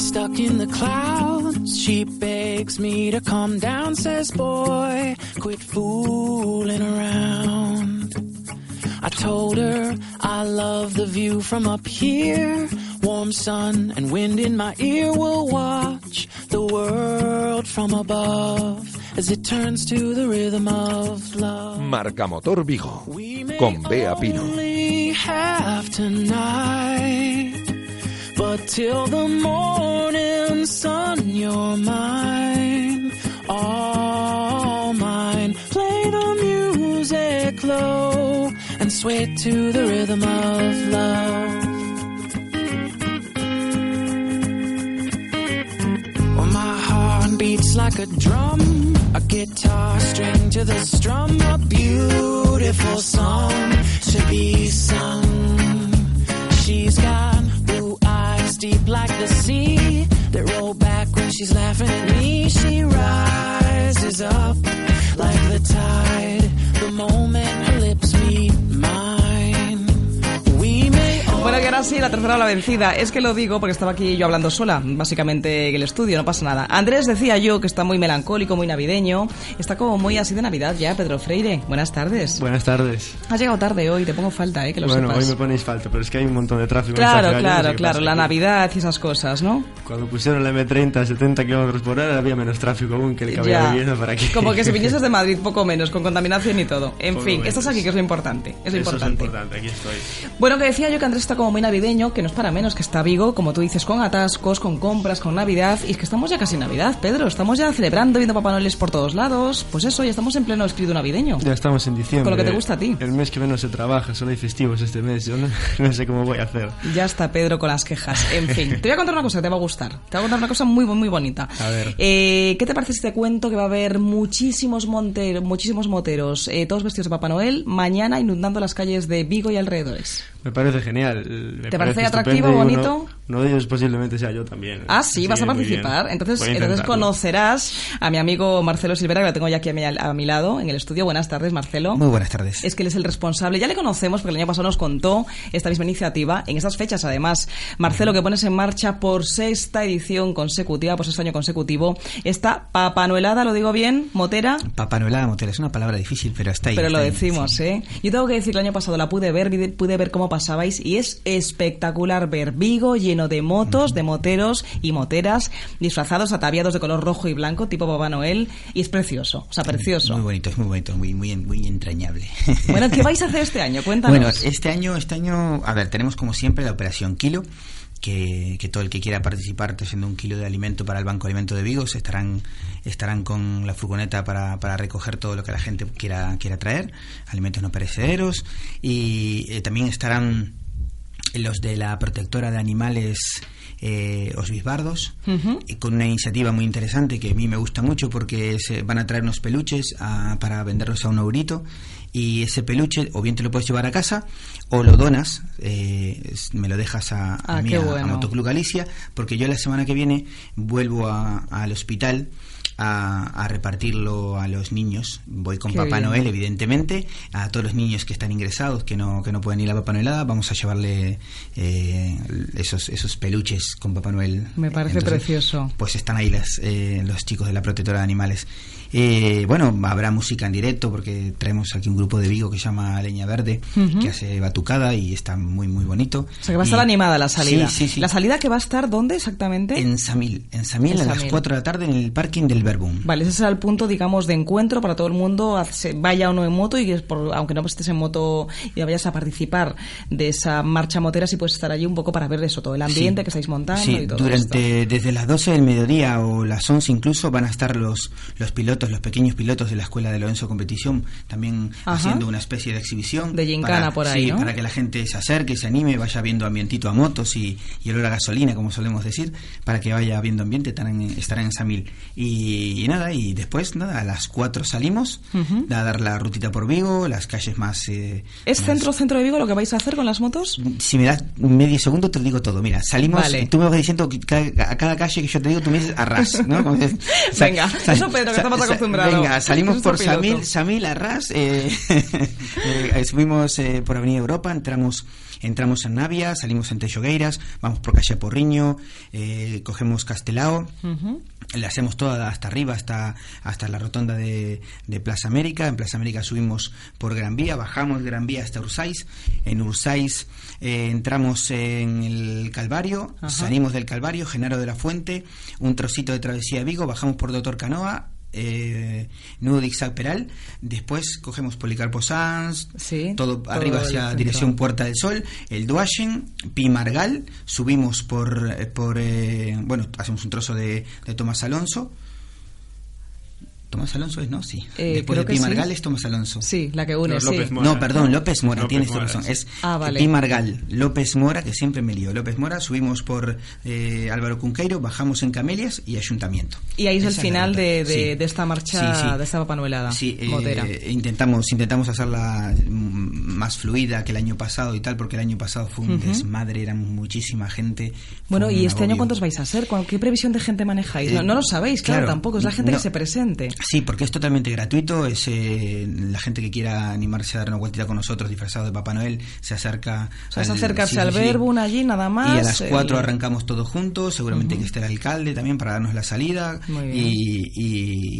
Stuck in the clouds. She begs me to calm down, says, Boy, quit fooling around. I told her I love the view from up here. Warm sun and wind in my ear will watch the world from above as it turns to the rhythm of love. Marca Motor Vigo. Con Bea Pino. But till the morning sun, you're mine, all mine. Play the music low and sway to the rhythm of love. Well, my heart beats like a drum, a guitar string to the strum, a beautiful song to be sung. She's got deep like the sea that roll back when she's laughing at me. She rises up like the tide the moment her lips meet mine. Que ahora sí, la tercera la vencida. Es que lo digo porque estaba aquí yo hablando sola, básicamente en el estudio, no pasa nada. Andrés decía yo que está muy melancólico, muy navideño. Está como muy así de Navidad ya, Pedro Freire. Buenas tardes. Buenas tardes. Has llegado tarde hoy, te pongo falta, ¿eh? Que lo bueno, sepas. hoy me ponéis falta, pero es que hay un montón de tráfico. Claro, claro, claro, la. Navidad y esas cosas, ¿no? Cuando pusieron la M30 a 70 kilómetros por hora había menos tráfico aún que el que había viviendo para aquí. Como que si vinieses de (laughs) Madrid, poco menos, con contaminación y todo. En Poco fin, menos. estás aquí, que es lo importante. Es lo Eso importante. es importante, aquí estoy. Bueno, que decía yo que Andrés está como muy navideño, que no es para menos, que está Vigo, como tú dices, con atascos, con compras, con Navidad, y es que estamos ya casi en Navidad, Pedro, estamos ya celebrando, viendo Papá Noel por todos lados, pues eso, ya estamos en pleno espíritu navideño. Ya estamos en diciembre. Con lo que te gusta a ti. El mes que menos se trabaja, solo hay festivos este mes. Yo no, (laughs) no sé cómo voy a hacer. Ya está Pedro con las quejas. En fin, te voy a contar una cosa que te va a gustar. Te voy a contar una cosa muy, muy bonita. A ver. Eh, ¿Qué te parece si te cuento que va a haber muchísimos, monteros, muchísimos moteros, eh, todos vestidos de Papá Noel, mañana inundando las calles de Vigo y alrededores? Me parece genial. Me ¿Te parece atractivo, bonito? Uno, uno de ellos posiblemente sea yo también. Ah, sí, vas a participar. Entonces, entonces conocerás a mi amigo Marcelo Silvera, que lo tengo ya aquí a mi, a mi lado en el estudio. Buenas tardes, Marcelo. Muy buenas tardes. Es que él es el responsable. Ya le conocemos porque el año pasado nos contó esta misma iniciativa. En estas fechas, además, Marcelo, que pones en marcha por sexta edición consecutiva, por sexto año consecutivo, esta Papanuelada, ¿lo digo bien? ¿Motera? Papá Noelada Motera es una palabra difícil, pero está ahí. Pero lo está ahí, decimos, sí. ¿eh? Yo tengo que decir que el año pasado la pude ver, pude ver cómo pasabais y es espectacular ver Vigo lleno de motos, de moteros y moteras disfrazados, ataviados de color rojo y blanco, tipo Papá Noel, y es precioso, o sea, precioso. Muy bonito, es muy bonito, muy, muy, muy entrañable. Bueno, ¿qué vais a hacer este año? Cuéntanos. Bueno, este año, este año, a ver, tenemos como siempre la operación Kilo, que, que todo el que quiera participar trayendo un kilo de alimento para el Banco Alimento de Vigo estarán, estarán con la furgoneta para, para recoger todo lo que la gente quiera, quiera traer, alimentos no perecederos, y eh, también estarán los de la protectora de animales eh, Os Bisbardos, Ujú. y con una iniciativa muy interesante que a mí me gusta mucho porque se van a traer unos peluches a- para venderlos a un eurito y ese peluche o bien te lo puedes llevar a casa o lo donas, eh, me lo dejas a, a Ah, mí, a- a. Motoclub Galicia, porque yo la semana que viene vuelvo a- al hospital a, a repartirlo a los niños. Voy con Qué Papá bien. Noel, evidentemente, a todos los niños que están ingresados, que no, que no pueden ir a Papá Noelada, vamos a llevarle eh, esos, esos peluches con Papá Noel. Me parece precioso. Pues están ahí las, eh, los chicos de la protectora de animales. Eh, bueno, habrá música en directo porque traemos aquí un grupo de Vigo que se llama Leña Verde, Ujú. que hace batucada y está muy, muy bonito. O sea, que va a estar Y- animada la salida. Sí, sí, sí. ¿La salida que va a estar dónde exactamente? En Samil, en Samil En a las Samil. 4 de la tarde en el parking del Verbum. Vale, ese será el punto, digamos, de encuentro para todo el mundo, vaya o no en moto, y que por- aunque no estés en moto y vayas a participar de esa marcha motera, sí puedes estar allí un poco para ver eso, todo el ambiente que estáis montando y todo esto. durante desde las 12 del mediodía o las 11 incluso van a estar los los pilotos, los pequeños pilotos de la escuela de Lorenzo Competición también Ajá. haciendo una especie de exhibición De gincana para- por ahí, sí, ¿no? para que la gente se acerque, se anime, vaya viendo ambientito a motos y, y olor a gasolina, como solemos decir, para que vaya viendo ambiente, estarán en, estarán en Samil. Y, y nada, y después nada, a las 4 salimos Ujú. a dar la rutita por Vigo, las calles más eh, ¿Es centro, centro de Vigo lo que vais a hacer con las motos? si me das medio segundo te lo digo todo. Mira, salimos, Vale. tú me vas diciendo que cada- a cada calle que yo te digo, tú me dices arras, ¿no? Como (laughs) Venga, eso Pedro, que estamos Venga, salimos por. Samil, Samil, arras, (laughs) eh, eh, subimos eh, por Avenida Europa, entramos entramos en Navia, salimos en Texogueiras, vamos por calle Porriño, eh, cogemos Castelao, le hacemos toda hasta arriba, hasta, hasta la rotonda de, de Plaza América. En Plaza América subimos por Gran Vía, bajamos Gran Vía hasta Ursáis. En Ursáis eh, entramos en el Calvario, salimos del Calvario, Genaro de la Fuente, un trocito de travesía de Vigo, bajamos por Doctor Canoa. Eh, nudo de Peral. Después cogemos Policarpo Sanz todo, todo arriba hacia dirección Puerta del Sol. El Duachen Pimargal subimos por, eh, por eh, bueno hacemos un trozo de, de Tomás Alonso Tomás Alonso es, ¿no? Sí. Eh, Después creo de sí. es Tomás Alonso. Sí, la que une, No, sí. López Mora. No, perdón, López Mora, López tienes Mora, razón. sí. Es Ah, vale. Pimargal, López Mora, que siempre me lío. López Mora, subimos por eh, Álvaro Cunqueiro, bajamos en Camelias y Ayuntamiento. Y ahí es el final de, de- Sí. de esta marcha, Sí, sí. de esta papanuelada. Sí, eh, intentamos, intentamos hacerla mm, más fluida que el año pasado y tal, porque el año pasado fue un desmadre, eran muchísima gente. Bueno, ¿y este año cuántos vais a ser? ¿Cuál- ¿Qué previsión de gente manejáis? No, Eh, no lo sabéis, claro, claro, tampoco. Es la gente no. que se presente. Sí, porque es totalmente gratuito. Es eh, la gente que quiera animarse a dar una vueltita con nosotros disfrazado de Papá Noel se acerca. O sea, es al- acercarse sí, al sí. Verbum allí nada más. Y a las el- 4 arrancamos todos juntos, seguramente que esté el alcalde también para darnos la salida. Muy bien. Y,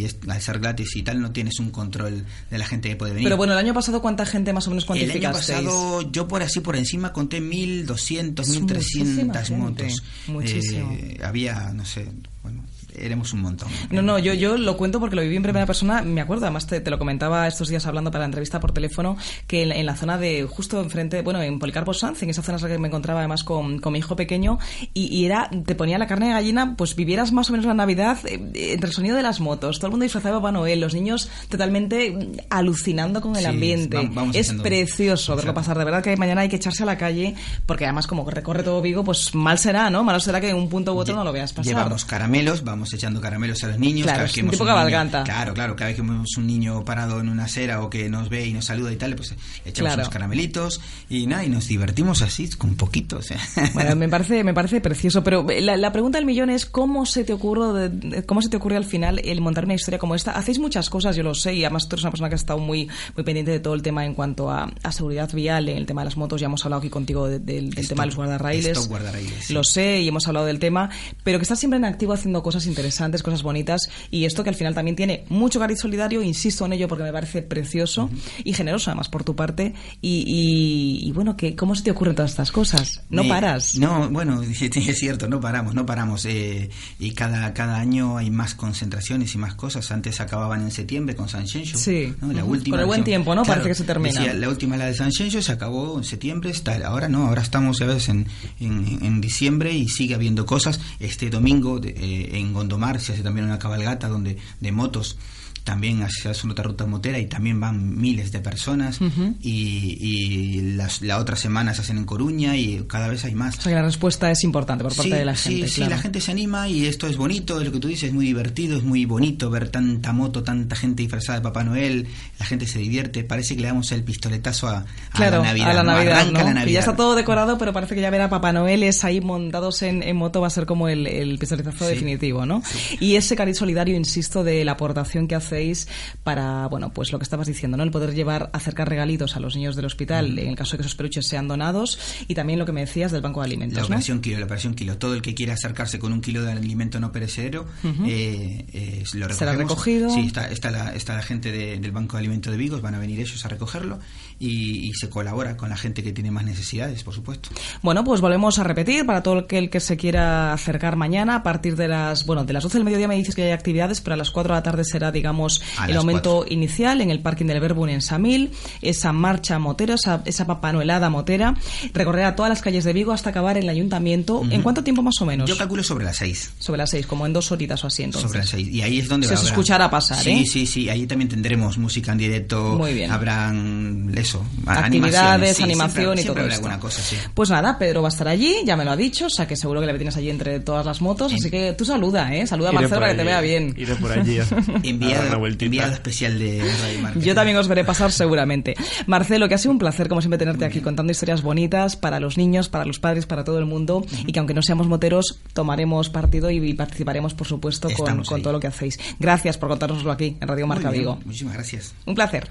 y, es- al ser gratis y tal, no tienes un control de la gente que puede venir. Pero bueno, el año pasado, ¿cuánta gente más o menos el año cuantificasteis? pasado, yo por así por encima conté 1.200, Es 1.300 muchísima gente, motos. muchísimo. Eh, había, no sé, bueno, éramos un montón. No, no, yo, yo lo cuento porque lo viví en primera persona. Me acuerdo, además te, te lo comentaba estos días hablando para la entrevista por teléfono, que en, la- en la zona de justo enfrente, bueno, en Policarpo Sanz, en esa zona es la que me encontraba además con, con mi hijo pequeño, y, y era, te ponía la carne de gallina, pues vivieras más o menos la Navidad eh, eh, entre el sonido de las motos, todo el mundo disfrazado de Papá Noel, los niños totalmente mm, alucinando con el Sí, ambiente. vam- vamos es precioso verlo pasar, de verdad que mañana hay que echarse a la calle, porque además como recorre todo Vigo, pues mal será, ¿no? Malo será que en un punto u otro no lo veas pasar. Llevamos caramelos, vamos echando caramelos a los niños. Claro, cada vez que tipo cabalgata. claro, claro, cada vez que vemos un niño parado en una acera o que nos ve y nos saluda y tal, pues echamos Claro. unos caramelitos y nada, y nos divertimos así, con poquito. O sea. (laughs) Bueno, me parece, me parece precioso, pero la, la pregunta del millón es cómo se te ocurre, de- cómo se te ocurre al final el montar una historia como esta. Hacéis muchas cosas, yo lo sé, y además tú eres una persona que ha estado muy, muy pendiente de todo el tema en cuanto a, a seguridad vial, en el tema de las motos, ya hemos hablado aquí contigo de- del, del tema de los guardarraíles. Stop guardarraíles. Lo sé y hemos hablado del tema, pero que estás siempre en activo haciendo cosas interesantes, cosas bonitas, y esto que al final también tiene mucho cariz solidario, insisto en ello porque me parece precioso y generoso además por tu parte. Y, y- y bueno, que, ¿cómo se te ocurren todas estas cosas? No Eh, paras. No, bueno, (laughs) es cierto, no paramos, no paramos. eh, y cada, cada año hay más concentraciones y más cosas. Antes acababan en septiembre con San Xenxo, Sí. ¿no? La Ujú. última. Con el buen tiempo, ¿no? Claro, Parece que se termina. decía, la última, la de San Xenxo, se acabó en septiembre. Está, ahora no, ahora estamos ya ves en, en, en diciembre y sigue habiendo cosas. Este domingo de- eh, en Gondomar se hace también una cabalgata donde de motos también se hace otra ruta motera y también van miles de personas Ujú. y, y las, la otra semana se hacen en Coruña y cada vez hay más. O sea que la respuesta es importante por parte Sí, de la sí, gente. sí, claro. la gente se anima y esto es bonito, es lo que tú dices, es muy divertido, es muy bonito ver tanta moto, tanta gente disfrazada de Papá Noel, la gente se divierte, parece que le damos el pistoletazo a, a Claro, la Navidad. a la ¿no? Navidad, Arranca ¿no? la Que Navidad. ya está todo decorado, pero parece que ya ver a Papá Noeles ahí montados en, en moto va a ser como el, el pistoletazo Sí. definitivo, ¿no? Y ese cariz solidario, insisto, de la aportación que para, bueno, pues lo que estabas diciendo, ¿no? El poder llevar, acercar regalitos a los niños del hospital, en el caso de que esos peluches sean donados, y también lo que me decías del banco de alimentos, La ¿no? operación kilo, la operación kilo. Todo el que quiera acercarse con un kilo de alimento no perecedero, Ujú. eh, eh, lo recogemos. Será recogido. Sí, está, está, la, está la gente de- del Banco de Alimentos de Vigos, van a venir ellos a recogerlo y, y se colabora con la gente que tiene más necesidades, por supuesto. Bueno, pues volvemos a repetir para todo aquel que se quiera acercar mañana a partir de las, bueno, de las 12 del mediodía me dices que hay actividades, pero a las 4 de la tarde será, digamos, A el aumento inicial en el parking del Verbum en Samil, esa marcha motera, esa, esa papanuelada motera, recorrerá todas las calles de Vigo hasta acabar en el ayuntamiento. ¿En cuánto tiempo más o menos? Yo calculo sobre las seis. Sobre las 6, como en dos horitas o así, entonces. Sobre las seis. Y ahí es donde Se habrá- escuchará pasar, Sí, ¿eh? sí, sí. Ahí también tendremos música en directo. Muy bien. Habrán eso. Actividades, sí, animación siempre- y siempre todo esto. alguna cosa, sí. Pues nada, Pedro va a estar allí, ya me lo ha dicho, o sea que seguro que le tienes allí entre todas las motos, así que tú saluda, ¿eh? Saluda a Marcelo para que te vea bien. Iré por allí (laughs) Enviado, especial de Radio. Yo también os veré pasar seguramente. Marcelo, que ha sido un placer, como siempre, tenerte aquí contando historias bonitas para los niños, para los padres, para todo el mundo. Y que aunque no seamos moteros, tomaremos partido y participaremos, por supuesto, con, Estamos con todo lo que hacéis. Gracias por contárnoslo aquí en Radio Marca Vigo. Muchísimas gracias. Un placer.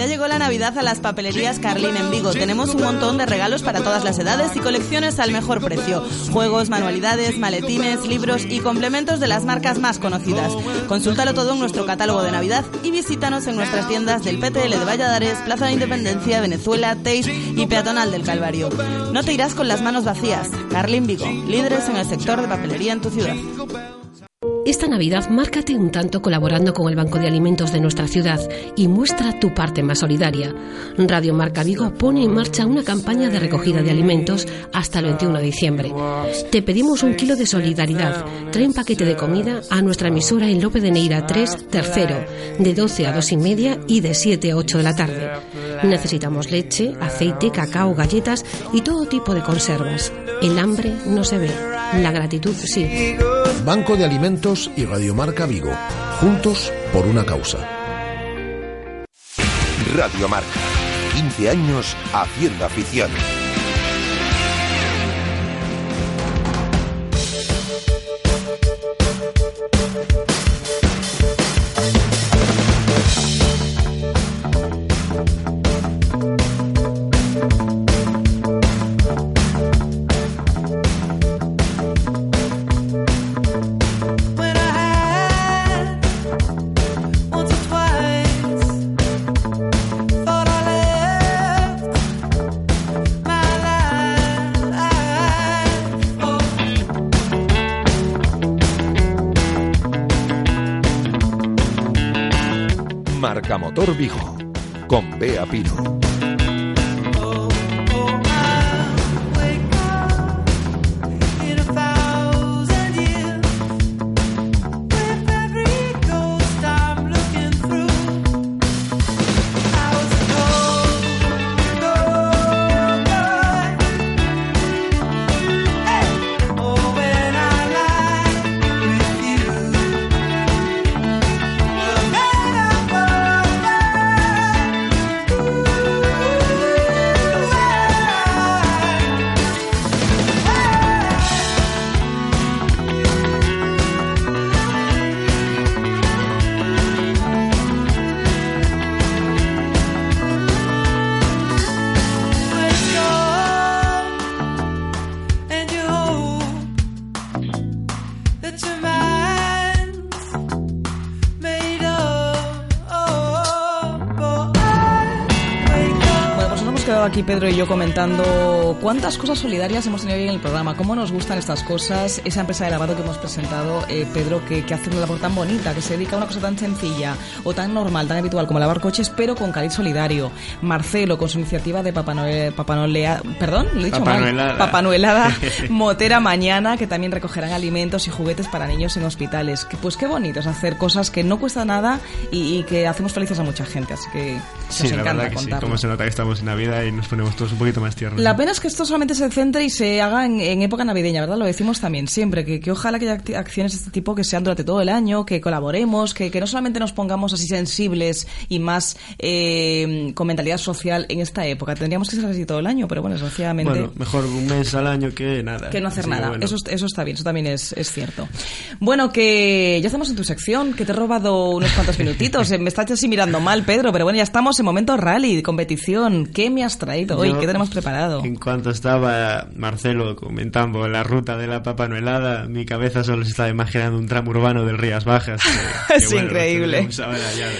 Ya llegó la Navidad a las papelerías Carlín en Vigo. Tenemos un montón de regalos para todas las edades y colecciones al mejor precio. Juegos, manualidades, maletines, libros y complementos de las marcas más conocidas. Consúltalo todo en nuestro catálogo de Navidad y visítanos en nuestras tiendas del PTL de Valladares, Plaza de Independencia, Venezuela, Teis y Peatonal del Calvario. No te irás con las manos vacías. Carlín Vigo, líderes en el sector de papelería en tu ciudad. Esta Navidad márcate un tanto colaborando con el Banco de Alimentos de nuestra ciudad y muestra tu parte más solidaria. Radio Marca Vigo pone en marcha una campaña de recogida de alimentos hasta el 21 de diciembre. Te pedimos un kilo de solidaridad. Trae un paquete de comida a nuestra emisora en Lope de Neira 3, tercero, de 12 a 2 y media y de 7 a 8 de la tarde. Necesitamos leche, aceite, cacao, galletas y todo tipo de conservas. El hambre no se ve, la gratitud sí. Banco de Alimentos y Radiomarca Vigo. Juntos por una causa. Radio Marca. 15 años haciendo afición. Motor Vigo. Con Bea Pino. Pedro y yo comentando cuántas cosas solidarias hemos tenido hoy en el programa, cómo nos gustan estas cosas, esa empresa de lavado que hemos presentado, eh, Pedro, que, que hace una labor tan bonita, que se dedica a una cosa tan sencilla o tan normal, tan habitual como lavar coches, pero con cariz solidario. Marcelo, con su iniciativa de Papá Noel, Papá Noelea- perdón, lo he dicho Papá mal, Noelada. Papá Noelada, (laughs) Motera Mañana, que también recogerán alimentos y juguetes para niños en hospitales. Que, pues qué bonito es hacer cosas que no cuesta nada y, y que hacemos felices a mucha gente, así que Sí, nos la encanta verdad que sí. Como se nota que estamos en Navidad y nos ponemos todos un poquito más tiernos. La pena es que esto solamente se centre y se haga en, en época navideña, ¿verdad? Lo decimos también siempre, que, que ojalá que haya acciones de este tipo que sean durante todo el año, que colaboremos, que, que no solamente nos pongamos así sensibles y más eh, con mentalidad social en esta época. Tendríamos que ser así todo el año, pero bueno, desgraciadamente... Bueno, mejor un mes al año que nada. Que no hacer nada. bueno. Eso, eso está bien, eso también es, es cierto. Bueno, que ya estamos en tu sección, que te he robado unos cuantos (laughs) minutitos. Eh, Me estás así mirando mal, Pedro, pero bueno, ya estamos en momento rally, competición. ¿Qué me has traído hoy? ¿Qué tenemos preparado? En cuanto estaba Marcelo comentando la ruta de la Papa Noelada, mi cabeza solo se estaba imaginando un tramo urbano del Rías Bajas. que- (laughs) que, Es bueno, increíble. ya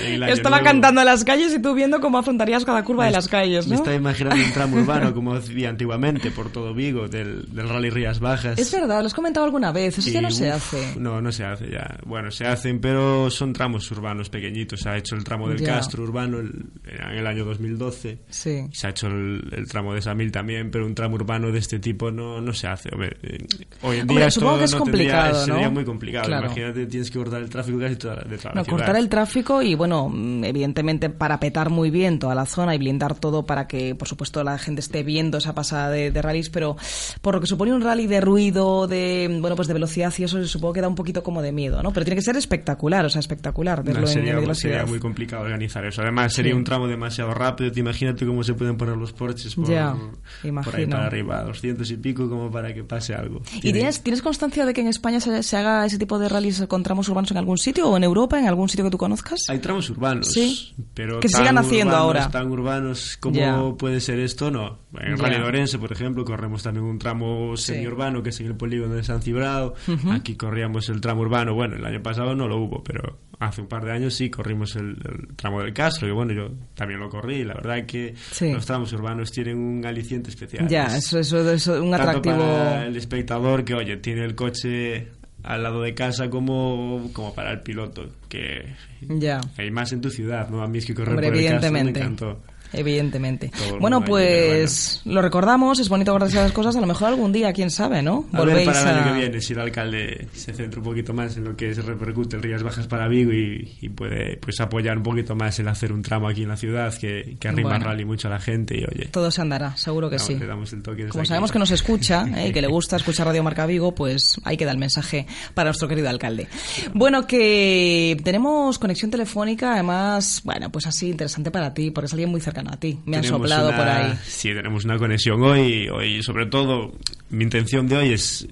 en Estaba nuevo. cantando a las calles y tú viendo cómo afrontarías cada curva de las calles, Me ¿no? estaba imaginando un tramo urbano (laughs) como hacía antiguamente por todo Vigo, del, del Rally Rías Bajas. Es verdad, lo has comentado alguna vez, eso ya Y, no se uf, hace. No, no se hace ya. Bueno, se hacen, pero son tramos urbanos pequeñitos. Se ha hecho el tramo del Ya. Castro urbano el- en el año 2012. Sí. Se ha hecho el, el tramo de Samil también, pero un tramo urbano de este tipo no, no se hace. Hombre, eh, hoy en Hombre, día esto supongo que es no tendría- complicado, ¿no? sería muy complicado. Claro. Imagínate, tienes que cortar el tráfico casi toda, de toda la No, ciudad. cortar el tráfico y, bueno, mm, evidentemente parapetar muy bien toda la zona y blindar todo para que, por supuesto, la gente esté viendo esa pasada de, de rallies, pero por lo que supone un rally de ruido, de, bueno, pues de velocidad y eso, supongo que da un poquito como de miedo, ¿no? Pero tiene que ser espectacular, o sea, espectacular verlo No, en, sería, en de la sería muy complicado organizar eso. Además, sería Sí. un tramo tramo demasiado rápido. Te imagínate cómo se pueden poner los porches por, Ya, por ahí imagino. para arriba, 200 y pico, como para que pase algo. ¿Y Tiene- tienes, tienes constancia de que en España se, se haga ese tipo de rallies con tramos urbanos en algún sitio o en Europa, en algún sitio que tú conozcas? Hay tramos urbanos, Sí. pero Que se sigan haciendo urbanos, ahora. Tan urbanos como puede ser esto, no. En Ya. Rally de Orense, por ejemplo, corremos también un tramo Sí. semiurbano que es en el polígono de San Cibrao. Ujú. Aquí corríamos el tramo urbano. Bueno, el año pasado no lo hubo, pero hace un par de años sí corrimos el, el tramo del Castro, que bueno, yo también lo corrí. y La verdad que Sí. los tramos urbanos tienen un aliciente especial. Ya, Es eso, eso, eso un tanto atractivo. para el espectador que, oye, tiene el coche al lado de casa como, como para el piloto, que Ya. hay más en tu ciudad, ¿no? A mí es que correr Hombre, por el Castro me encantó. Evidentemente. Bueno, pues lo recordamos, es bonito guardar esas cosas, a lo mejor algún día, quién sabe, ¿no? A ver para el a... año que viene si el alcalde se centra un poquito más en lo que se repercute en Rías Bajas para Vigo y, y puede pues apoyar un poquito más el hacer un tramo aquí en la ciudad que, que arrima Bueno. rally mucho a la gente y oye, Todo se andará, seguro que sí. le damos el toque desde Como aquí. sabemos que nos escucha (laughs) ¿eh? y que le gusta escuchar Radio Marca Vigo, pues ahí queda el mensaje para nuestro querido alcalde. Bueno, que tenemos conexión telefónica, además, bueno, pues así interesante para ti, porque es alguien muy cercano a ti. Me han soplado una- por ahí. Sí, tenemos una conexión hoy. Hoy, sobre todo, mi intención de hoy es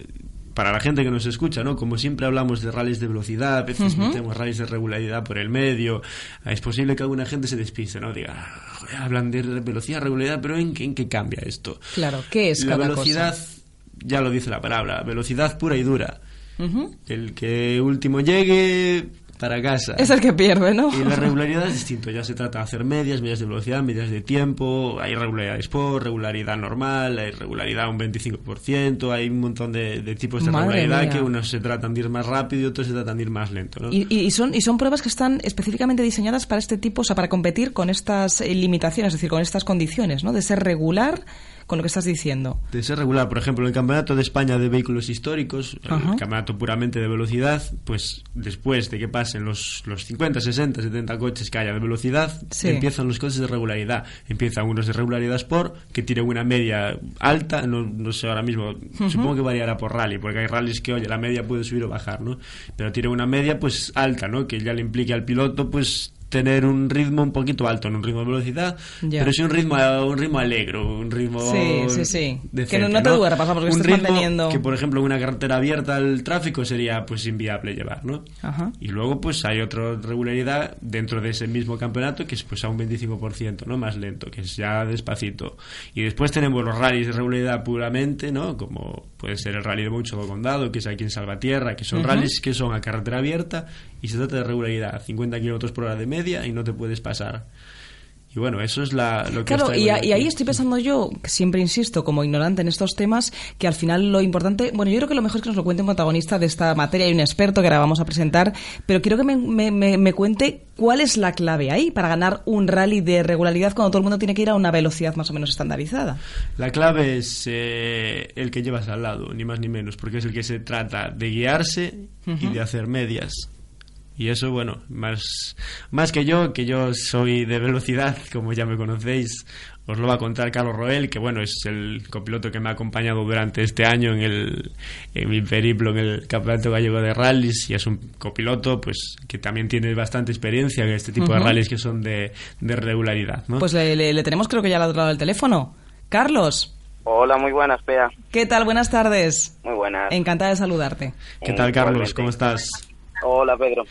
para la gente que nos escucha, ¿no? Como siempre hablamos de rallies de velocidad, a veces metemos rallies de regularidad por el medio. Es posible que alguna gente se despiste, ¿no? Diga, "Ah, joder, hablan de velocidad, regularidad, pero ¿en qué, en qué cambia esto? Claro, ¿qué es la cada velocidad, ya lo dice la palabra, velocidad pura y dura. El que último llegue para casa. Es el que pierde, ¿no? Y la (laughs) regularidad es distinto, ya se trata de hacer medias, medias de velocidad, medias de tiempo, hay regularidad sport, regularidad normal, hay regularidad un 25%, hay un montón de, de tipos de Madre regularidad mía. que unos se tratan de ir más rápido y otros se tratan de ir más lento, ¿no? Y, y- son, y son pruebas que están específicamente diseñadas para este tipo, o sea, para competir con estas limitaciones, es decir, con estas condiciones, ¿no? De ser regular con lo que estás diciendo. de ser regular, por ejemplo, en el Campeonato de España de Vehículos Históricos, Ajá. el campeonato puramente de velocidad, pues después de que pasen los, los 50, 60, 70 coches que haya de velocidad, Sí. empiezan los coches de regularidad. Empiezan unos de regularidad Sport, que tienen una media alta, no, no sé ahora mismo, supongo que variará por rally, porque hay rallies que, oye, la media puede subir o bajar, ¿no? Pero tiene una media, pues, alta, ¿no? Que ya le implique al piloto, pues, tener un ritmo un poquito alto, no un ritmo de velocidad, Ya. pero sí un ritmo un ritmo alegre, un ritmo Sí, sí, sí. decente, Que no- no te duermas, vamos, que un estés ritmo manteniendo- que por ejemplo una carretera abierta al tráfico sería pues inviable llevar, ¿no? Ajá. Y luego pues hay otra regularidad dentro de ese mismo campeonato que es pues a un 25%, ¿no? Más lento, que es ya despacito. Y después tenemos los rallies de regularidad puramente, ¿no? Como puede ser el rally de Mucho Condado, que es aquí en Salvatierra, que son Ujú. rallies que son a carretera abierta y se trata de regularidad, 50 kilómetros por hora de media y no te puedes pasar. Y bueno, eso es la, lo que Claro, y, a- y ahí estoy pensando yo, que siempre insisto, como ignorante en estos temas, que al final lo importante, bueno, yo creo que lo mejor es que nos lo cuente un protagonista de esta materia, hay un experto que ahora vamos a presentar, pero quiero que me, me- me- me cuente cuál es la clave ahí para ganar un rally de regularidad cuando todo el mundo tiene que ir a una velocidad más o menos estandarizada. La clave es eh, el que llevas al lado, ni más ni menos, porque es el que se trata de guiarse y de hacer medias. Y eso, bueno, más, más que yo, que yo soy de velocidad, como ya me conocéis, os lo va a contar Carlos Roel, que bueno, es el copiloto que me ha acompañado durante este año en, el, en mi periplo en el Campeonato Gallego de Rallys y es un copiloto pues que también tiene bastante experiencia en este tipo de rallies que son de, de regularidad. ¿no? Pues le, le- le tenemos creo que ya al otro lado del teléfono. Carlos, Hola, muy buenas, Pea. ¿qué tal? Buenas tardes. Muy buenas. Encantada de saludarte. ¿Qué tal, Carlos? ¿Cómo estás? Hola, Pedro.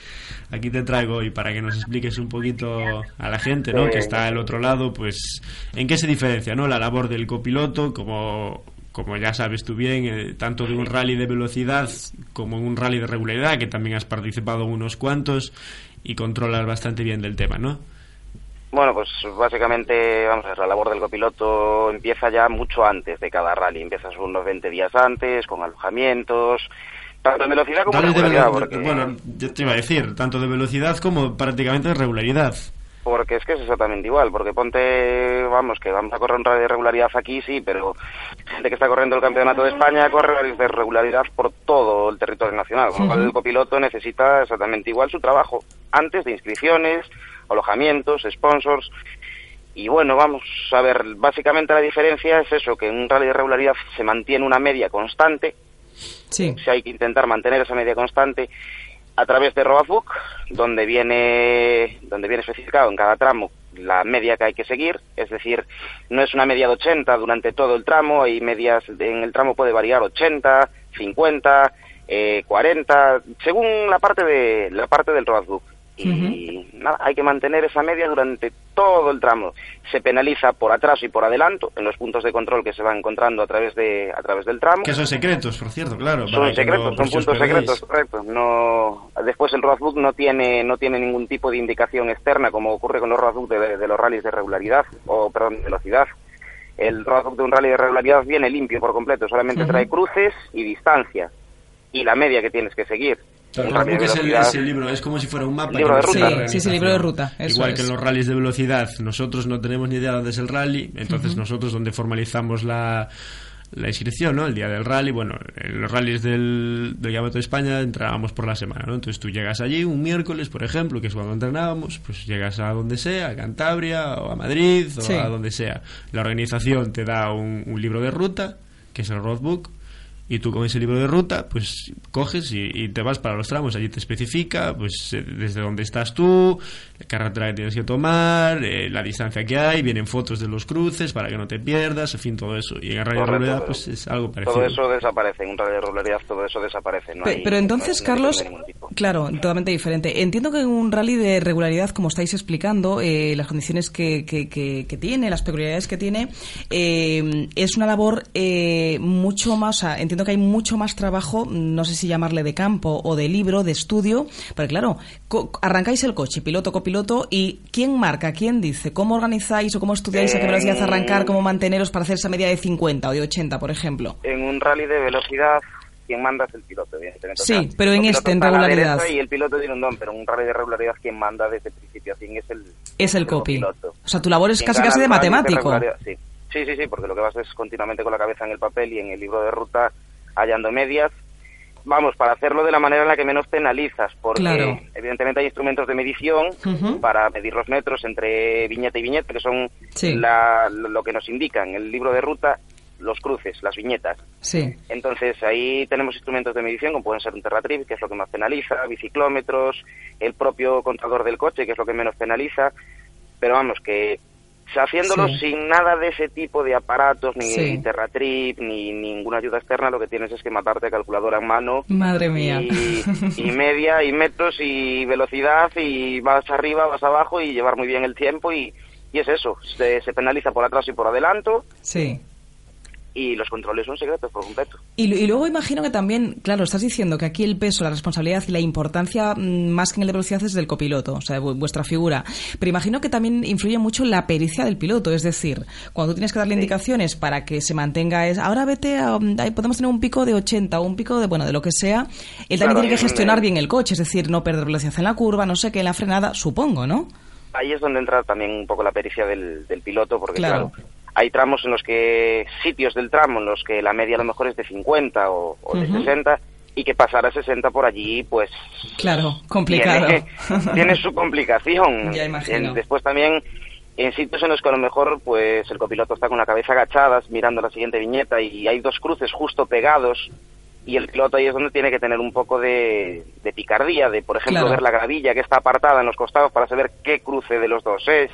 Aquí te traigo hoy para que nos expliques un poquito a la gente, ¿no? Que está al otro lado, pues, ¿en qué se diferencia, no? La labor del copiloto, como, como ya sabes tú bien, eh, tanto de un rally de velocidad como un rally de regularidad, que también has participado unos cuantos y controlas bastante bien del tema, ¿no? Bueno, pues básicamente, vamos a ver, la labor del copiloto empieza ya mucho antes de cada rally. Empiezas unos 20 días antes, con alojamientos, tanto en velocidad como en regularidad, porque, Bueno, yo te iba a decir, tanto de velocidad como prácticamente de regularidad. porque es que es exactamente igual. Porque ponte, vamos, que vamos a correr un rally de regularidad aquí, sí, pero gente que está corriendo el Campeonato de España corre rallies de regularidad por todo el territorio nacional. Con lo cual el copiloto necesita exactamente igual su trabajo antes de inscripciones, alojamientos, sponsors. Y bueno, vamos a ver, básicamente la diferencia es eso, que en un rally de regularidad se mantiene una media constante, Sí. si hay que intentar mantener esa media constante a través de Roadbook, donde viene, donde viene especificado en cada tramo la media que hay que seguir, es decir, no es una media de 80 durante todo el tramo, hay medias, en el tramo puede variar 80, 50, eh, 40, según la parte de la parte del roadbook. Y nada, hay que mantener esa media durante todo el tramo. Se penaliza por atrás y por adelanto en los puntos de control que se van encontrando a través de a través del tramo. Que son secretos, por cierto, claro. Son secretos, no- son puntos secretos, correcto. No, después el roadbook no tiene no tiene ningún tipo de indicación externa como ocurre con los roadbook de, de los rallies de regularidad o perdón, de velocidad. El roadbook de un rally de regularidad viene limpio por completo, solamente trae cruces y distancia y la media que tienes que seguir. El roadbook es el, es el libro, es como si fuera un mapa. Libro de ruta. Sí, sí, sí, libro de ruta, eso Igual es. que en los rallies de velocidad, nosotros no tenemos ni idea dónde es el rally, entonces nosotros donde formalizamos la, la inscripción, ¿no? El día del rally, bueno, en los rallies del, del Campeonato de España entrábamos por la semana, ¿no? Entonces tú llegas allí un miércoles, por ejemplo, que es cuando entrenábamos, pues llegas a donde sea, a Cantabria o a Madrid o Sí. a donde sea. La organización te da un, un libro de ruta, que es el roadbook, y tú con ese libro de ruta, pues coges y, y te vas para los tramos. Allí te especifica, pues eh, desde dónde estás tú, la carretera que tienes que tomar, eh, la distancia que hay, vienen fotos de los cruces para que no te pierdas, en fin, todo eso. Y en Radio Correcto, Realidad, pero pues es algo parecido. Todo eso desaparece, en un rally de regularidad todo eso desaparece. No Pe- hay- pero entonces, no hay- no Carlos, tipo. claro, totalmente diferente. Entiendo que en un rally de regularidad, como estáis explicando, eh, las condiciones que, que- que- que tiene, las peculiaridades que tiene, eh, es una labor eh, mucho más, o sea, entiendo que hay mucho más trabajo, no sé si llamarle de campo o de libro, de estudio, porque claro, arrancáis el coche, piloto, copiloto, y ¿quién marca, quién dice? ¿Cómo organizáis o cómo estudiáis a qué velocidad Eh, arrancar, cómo manteneros para hacer esa media de 50 o de 80, por ejemplo? En un rally de velocidad, quien manda es el piloto, evidentemente. O Sí, sea, pero el en este, en regularidad. Y el piloto tiene un don, pero en un rally de regularidad, quien manda desde el principio a fin es el, Es el copy. copiloto. O sea, tu labor es Quien casi casi de el matemático. regularidad, sí. sí, sí, sí, porque lo que vas es continuamente con la cabeza en el papel y en el libro de ruta hallando medias. Vamos, para hacerlo de la manera en la que menos penalizas, porque Claro. evidentemente hay instrumentos de medición para medir los metros entre viñeta y viñeta, que son Sí. la- lo que nos indican el libro de ruta, los cruces, las viñetas. Sí. Entonces ahí tenemos instrumentos de medición como pueden ser un terratrip, que es lo que más penaliza, biciclómetros, el propio contador del coche, que es lo que menos penaliza, pero vamos, que haciéndolo Sí. sin nada de ese tipo de aparatos, ni Sí. terratrip, ni ninguna ayuda externa, lo que tienes es que matarte calculadora en mano. Madre mía. Y, y media, y metros, y velocidad, y vas arriba, vas abajo, y llevar muy bien el tiempo, y, y es eso, se, se penaliza por atrás y por adelanto, Sí. Y los controles son secretos por completo. Y, y luego imagino que también, claro, estás diciendo que aquí el peso, la responsabilidad y la importancia mm, más que en el de velocidad es del copiloto, o sea, vu- vuestra figura. Pero imagino que también influye mucho la pericia del piloto, es decir, cuando tú tienes que darle indicaciones para que se mantenga, es, ahora vete, a, ahí podemos tener un pico de 80 o un pico de, bueno, de lo que sea, él también Claro, tiene que gestionar en- bien el coche, es decir, no perder velocidad en la curva, no sé qué, en la frenada, supongo, ¿no? ahí es donde entra también un poco la pericia del, del piloto, porque Claro. claro. Hay tramos en los que, sitios del tramo en los que la media a lo mejor es de 50 o, o de Ujú. 60 y que pasar a 60 por allí, pues Claro, complicado. tiene, (laughs) tiene su complicación. Ya imagino. Después también en sitios en los que a lo mejor pues el copiloto está con la cabeza agachada mirando la siguiente viñeta y hay dos cruces justo pegados y el piloto ahí es donde tiene que tener un poco de, de picardía, de por ejemplo Claro. ver la gravilla que está apartada en los costados para saber qué cruce de los dos es,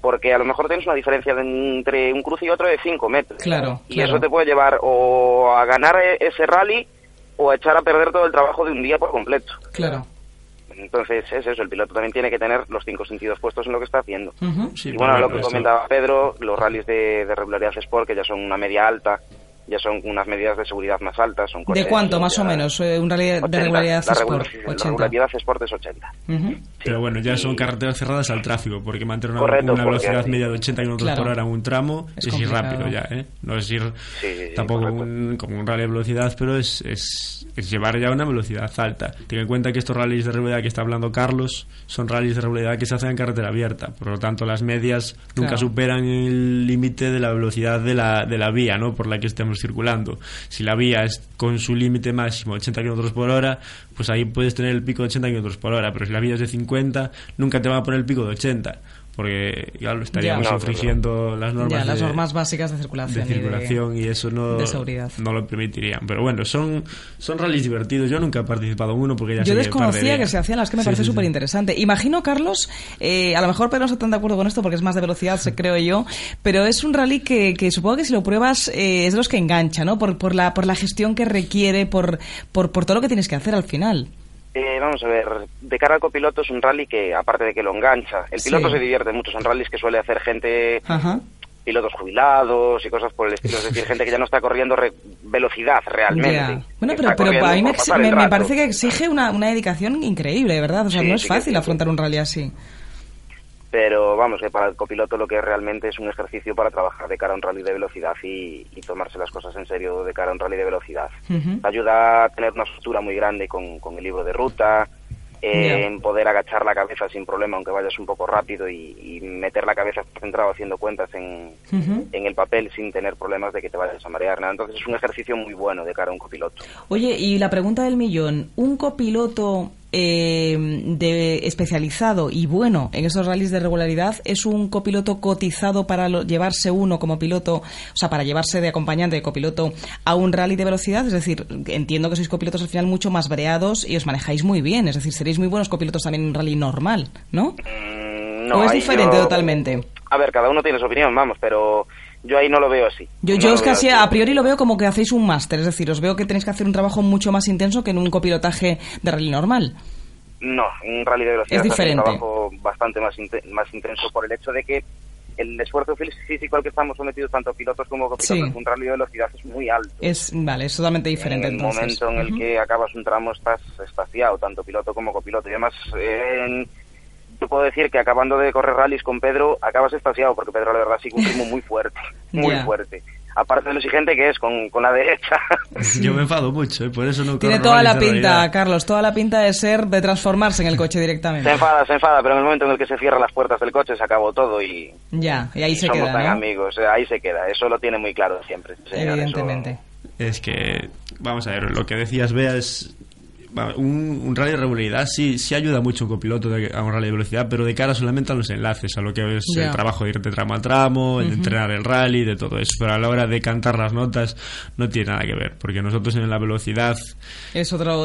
porque a lo mejor tienes una diferencia de entre un cruce y otro de 5 metros. Claro, Y claro. eso te puede llevar o a ganar e- ese rally o a echar a perder todo el trabajo de un día por completo. Claro. Entonces es eso, el piloto también tiene que tener los cinco sentidos puestos en lo que está haciendo. Sí, y bueno, lo que comentaba Pedro, los rallies de, de regularidad Sport, que ya son una media alta, ya son unas medidas de seguridad más altas. Son ¿De cuánto, más ya o menos, eh, un rally de 80, regularidad la, Sport? regula- la 80. regularidad Sport es 80. Ujú. Pero bueno, ya son carreteras cerradas al tráfico, porque mantener una, Correcto, una porque- velocidad media de 80 km Claro. por hora en un tramo Es es, ir rápido ya, ¿eh? No es ir Sí, sí, sí, tampoco un- como un rally de velocidad, pero es, es, es llevar ya una velocidad alta. Ten en cuenta que estos rallies de regularidad que está hablando Carlos son rallies de regularidad que se hacen en carretera abierta, por lo tanto las medias nunca Claro. superan el límite de la velocidad de la, de la vía, ¿no? Por la que estemos circulando. Si la vía es con su límite máximo 80 km por hora, pues ahí puedes tener el pico de 80 km por hora, pero si la vía es de 50, nunca te va a poner el pico de 80 porque ya lo estaríamos Ya. infringiendo las normas Ya, las de- normas básicas de de circulación. y de- circulación y, eso no, de seguridad. no lo permitirían. Pero bueno, son, son rallies divertidos. Yo nunca he participado en uno porque ya Yo que desconocía que se hacían las que me Sí, parece sí, sí. súper interesante. Imagino, Carlos, eh, a lo mejor Pedro no está tan de acuerdo con esto porque es más de velocidad, se (laughs) creo yo, pero es un rally que, que supongo que si lo pruebas eh, es de los que engancha, ¿no? Por, por, la, por la gestión que requiere, por, por, por todo lo que tienes que hacer al final. Eh, vamos a ver, de cara al copiloto es un rally que, aparte de que lo engancha, el piloto Sí. se divierte mucho, son rallies que suele hacer gente, Ajá. pilotos jubilados y cosas por el estilo, es decir, gente que ya no está corriendo re- velocidad realmente. Bueno, pero, pero a mí me, me- parece que exige una, una dedicación increíble, ¿verdad? O sea, Sí, no es sí fácil afrontar un rally así. Pero vamos, que para el copiloto lo que realmente es un ejercicio para trabajar de cara a un rally de velocidad y, y tomarse las cosas en serio de cara a un rally de velocidad. Te ayuda a tener una estructura muy grande con, con el libro de ruta, eh, en poder agachar la cabeza sin problema, aunque vayas un poco rápido, y, y meter la cabeza centrado haciendo cuentas en, en el papel sin tener problemas de que te vayas a marear. nada. Entonces es un ejercicio muy bueno de cara a un copiloto. Oye, y la pregunta del millón, ¿un copiloto eh, de especializado y bueno en esos rallies de regularidad es un copiloto cotizado para lo- llevarse uno como piloto, o sea, para llevarse de acompañante de copiloto a un rally de velocidad? Es decir, entiendo que sois copilotos al final mucho más breados y os manejáis muy bien, es decir, seréis muy buenos copilotos también en un rally normal, ¿no? Mm, no, ¿O es diferente yo- totalmente? A ver, cada uno tiene su opinión, vamos, pero yo ahí no lo veo así. Yo, No yo es casi así. a priori lo veo como que hacéis un máster, es decir, os veo que tenéis que hacer un trabajo mucho más intenso que en un copilotaje de rally normal. No, un rally de velocidad Es hace un diferente. trabajo bastante más, más intenso por el hecho de que el esfuerzo fí- físico al que estamos sometidos tanto pilotos como copilotos Sí. un rally de velocidad es muy alto. Es, vale, es totalmente diferente en el entonces. momento en el que acabas un tramo estás estaciado, tanto piloto como copiloto. Y además, eh, en- yo puedo decir que acabando de correr rallies con Pedro, acabas estaciado, porque Pedro la verdad sigue un ritmo muy fuerte, (laughs) muy fuerte. Aparte de lo exigente que es con, con la derecha. (laughs) Yo me enfado mucho, ¿eh? por eso no Tiene toda la pinta, realidad. Carlos, toda la pinta de ser, de transformarse en el coche directamente. se enfada, se enfada, pero en el momento en el que se cierran las puertas del coche se acabó todo y, Ya, y ahí y se somos queda, tan ¿no? amigos. eh, Ahí se queda. Eso lo tiene muy claro siempre. señor, eso- Evidentemente. Es que, vamos a ver, lo que decías, Bea, es. Un, un rally de regularidad sí, sí ayuda mucho un copiloto de- a un rally de velocidad, pero de cara solamente a los enlaces, a lo que es el trabajo de ir de tramo a tramo, el de entrenar el rally, de todo eso. Pero a la hora de cantar las notas no tiene nada que ver, porque nosotros en la velocidad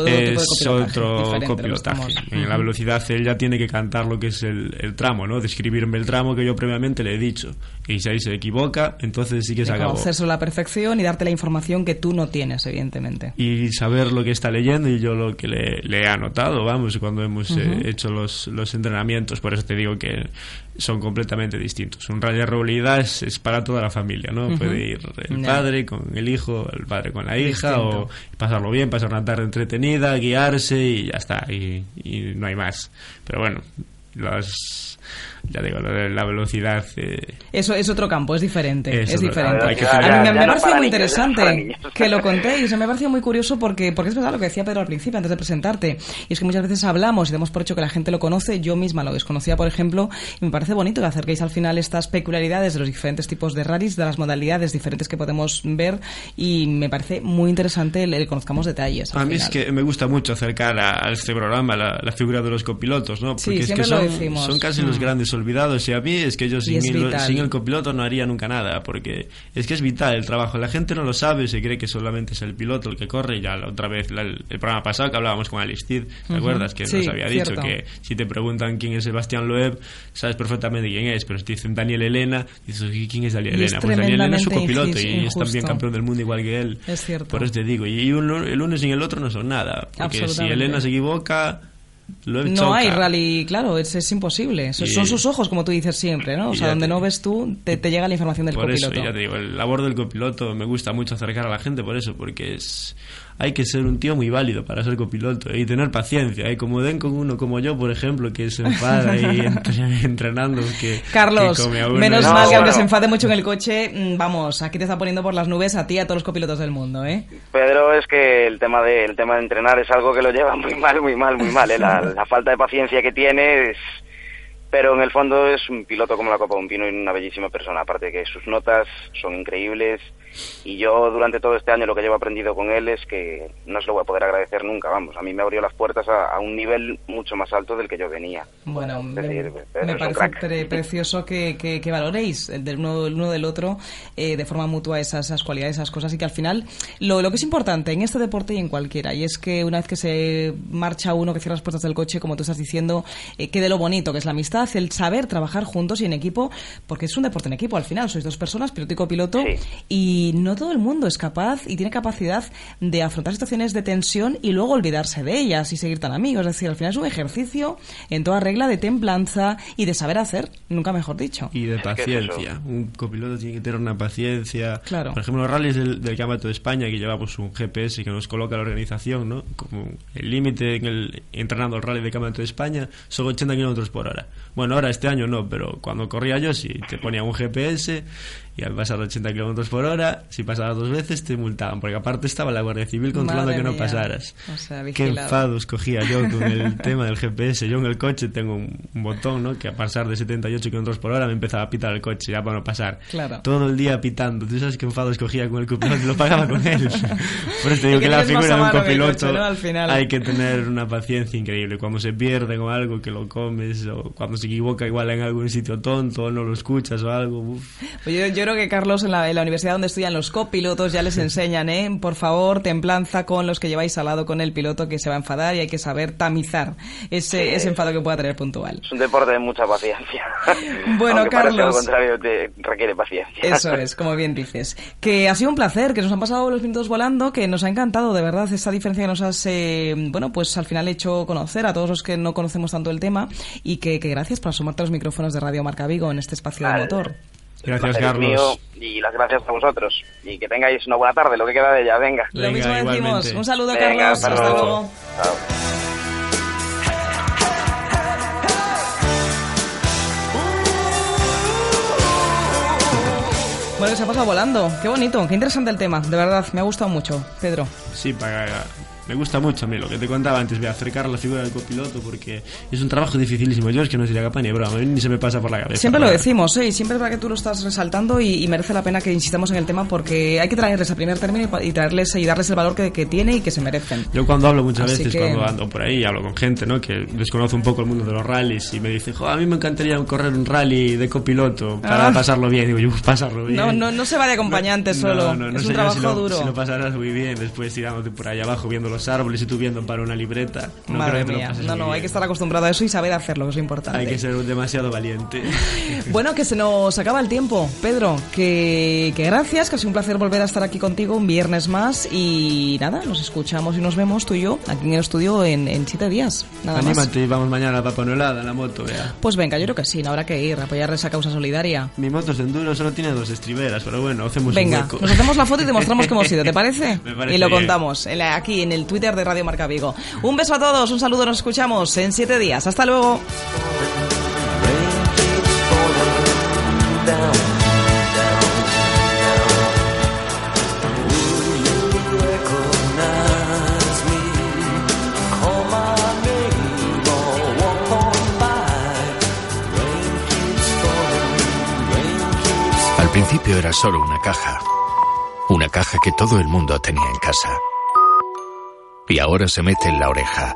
Es otro, otro tipo de es copilotaje. otro estamos- En la velocidad él ya tiene que cantar lo que es el, el tramo, ¿no? Describirme el tramo que yo previamente le he dicho. Y si ahí se equivoca, entonces sí que se acabó. conocerse a la perfección y darte la información que tú no tienes, evidentemente. y saber lo que está leyendo y yo lo que le, le he anotado, vamos, cuando hemos eh, Ujú. hecho los, los entrenamientos. Por eso te digo que son completamente distintos. Un rally de regularidad es, es para toda la familia, ¿no? Ujú. Puede ir el padre con el hijo, el padre con la hija, Distinto. o pasarlo bien, pasar una tarde entretenida, guiarse y ya está, y, y no hay más. Pero bueno, las, ya digo, lo de la velocidad... eh, Eso es otro campo, es diferente. Es es diferente. campo, hay que a mí me, me no pareció muy interesante que lo contéis. Me pareció muy curioso porque, porque es verdad lo que decía Pedro al principio, antes de presentarte. Y es que muchas veces hablamos y damos por hecho que la gente lo conoce. Yo misma lo desconocía, por ejemplo. Y me parece bonito que acerquéis al final estas peculiaridades de los diferentes tipos de rallies, de las modalidades diferentes que podemos ver. Y me parece muy interesante que conozcamos detalles. al A mí es final. que me gusta mucho acercar a, a este programa la, la figura de los copilotos, ¿no? Sí, Porque es que son, decimos. son casi los Mm. Grandes olvidados y a mí es que yo sin, el, vital. sin el copiloto no haría nunca nada, porque es que es vital el trabajo. La gente no lo sabe, se cree que solamente es el piloto el que corre ya la otra vez, la- el, el programa pasado que hablábamos con Alistid, ¿te acuerdas? Que Sí, nos había dicho cierto. que si te preguntan quién es Sebastián Loeb, sabes perfectamente quién es, pero si te dicen Daniel Elena, dices, ¿y ¿quién es Daniel Elena? Pues Daniel Elena es su copiloto y es también campeón del mundo igual que él. Es cierto. Por eso te digo, y el uno sin el otro no son nada. Porque si. Elena se equivoca, lo No hay rally, claro, es, es imposible. Son, Y- son sus ojos, como tú dices siempre, ¿no? O sea, donde te- no ves tú, te, te llega la información del Por eso, copiloto. ya te digo, el labor del copiloto me gusta mucho acercar a la gente por eso, porque es hay que ser un tío muy válido para ser copiloto y tener paciencia. Y como den con uno como yo, por ejemplo, que se enfada y (laughs) entre- entrenando, que, Carlos, que come a uno. menos No, mal que aunque bueno. se enfade mucho en el coche, mm, vamos, aquí te está poniendo por las nubes a ti y a todos los copilotos del mundo, ¿eh? Pedro es que el tema de el tema de entrenar es algo que lo lleva muy mal, muy mal, muy mal. ¿eh? La, (laughs) la falta de paciencia que tiene es... Pero en el fondo es un piloto como la copa de un pino y una bellísima persona. Aparte de que sus notas son increíbles Y yo durante todo este año lo que llevo aprendido con él es que no se lo voy a poder agradecer nunca, vamos. A mí me abrió las puertas a, a un nivel mucho más alto del que yo venía. Bueno, me, parece pre- precioso que, que- que valoréis el del uno, el uno del otro eh, de forma mutua esas, esas cualidades, esas cosas y que al final lo, lo que es importante en este deporte y en cualquiera y es que una vez que se marcha uno, que cierra las puertas del coche, como tú estás diciendo, eh, quede lo bonito que es la amistad, el saber trabajar juntos y en equipo, porque es un deporte en equipo al final, sois dos personas, piloto y copiloto, y no todo el mundo es capaz y tiene capacidad de afrontar situaciones de tensión y luego olvidarse de ellas y seguir tan amigos. Es decir, al final es un ejercicio en toda regla de templanza y de saber hacer, nunca mejor dicho. Y de paciencia. Un copiloto tiene que tener una paciencia. Claro. Por ejemplo, los rallies del, del Campeonato de España, que llevamos un GPS que nos coloca la organización, ¿no? Como el límite en el entrenando el rally del Campeonato de España son 80 kilómetros por hora. Bueno, ahora este año no, pero cuando corría yo sí, te ponía un GPS y al pasar 80 kilómetros por hora, si pasabas dos veces te multaban, porque aparte estaba la Guardia Civil controlando Madre que no mía. pasaras. O sea, Qué enfados cogía yo con el (laughs) tema del GPS. Yo en el coche tengo un, botón, ¿no? Que a pasar de 78 kilómetros por hora me empezaba a pitar el coche ya para no pasar. Claro. Todo el día pitando. ¿Tú sabes qué enfados cogía con el copiloto? Lo pagaba con él. (laughs) Por eso te digo que que la figura de un copiloto coche, ¿no? Al final. hay que tener una paciencia increíble. Cuando se pierde con algo que lo comes o cuando se equivoca igual en algún sitio tonto o no lo escuchas o algo. uf. Pues yo, yo creo que Carlos en la, en la universidad donde estudian los copilotos ya les enseñan, ¿eh? Por favor, templanza con los que lleváis al lado con el piloto que se va a enfadar y hay que saber tamizar ese, ese enfado que pueda tener puntual. Es un deporte de mucha paciencia. (laughs) Bueno, Aunque Carlos. Lo contrario te requiere paciencia. Eso es, como bien dices. Que ha sido un placer, que nos han pasado los minutos volando, que nos ha encantado, de verdad, esa diferencia que nos has, eh, bueno, pues al final hecho conocer a todos los que no conocemos tanto el tema y que, que gracias por asomarte a los micrófonos de Radio Marca Vigo en este espacio de motor. Gracias, Carlos. mío y las gracias a vosotros. Y que tengáis una buena tarde, lo que queda de ella. Venga. Lo mismo decimos. igualmente. Un saludo, Venga, Carlos. hasta Hasta luego. luego. Chao. Bueno, se ha pasado volando. Qué bonito, qué interesante el tema. De verdad, me ha gustado mucho, Pedro. Sí, para, me gusta mucho a mí lo que te contaba antes, de acercar la figura del copiloto porque es un trabajo dificilísimo. Yo es que no sería capaz ni de broma, ni se me pasa por la cabeza. Siempre lo decimos, ¿eh? y siempre es verdad que tú lo estás resaltando y, y merece la pena que insistamos en el tema porque hay que traerles a primer término y y, traerles y darles el valor que, que tiene y que se merecen. Yo cuando hablo muchas Así veces, que- cuando ando por ahí, hablo con gente ¿no? que desconoce un poco el mundo de los rallies y me dice, jo, a mí me encantaría correr un rally de copiloto para Ah. pasarlo bien. Digo, yo, pasarlo bien. No, no, no se va de acompañante No, solo, no, no, es un trabajo si lo, duro. Si lo pasarás muy bien, después tirándote por ahí abajo viendo los árboles y tú viendo para una libreta. No Madre creo que te lo mía, pases no, no, hay bien. que estar acostumbrado a eso y saber hacerlo, que es lo importante. Hay que ser demasiado valiente. (laughs) Bueno, que se nos acaba el tiempo, Pedro. Que, que gracias, que ha sido un placer volver a estar aquí contigo un viernes más. Y nada, nos escuchamos y nos vemos tú y yo aquí en el estudio en, en siete días. Nada más. Anímate y vamos mañana a Papa Noelada en la moto, vea. Pues venga, yo creo que sí, no habrá que ir, a apoyar esa causa solidaria. Mi moto es de enduro, solo tiene dos estriberas, pero bueno, hacemos Venga, un hueco. nos hacemos la foto y demostramos que hemos ido, ¿te (laughs) parece? Me parece y lo bien. contamos aquí en Twitter de Radio Marca Vigo. Un beso a todos, un saludo, nos escuchamos en siete días. Hasta luego. Al principio era solo una caja. Una caja que todo el mundo tenía en casa. Y ahora se mete en la oreja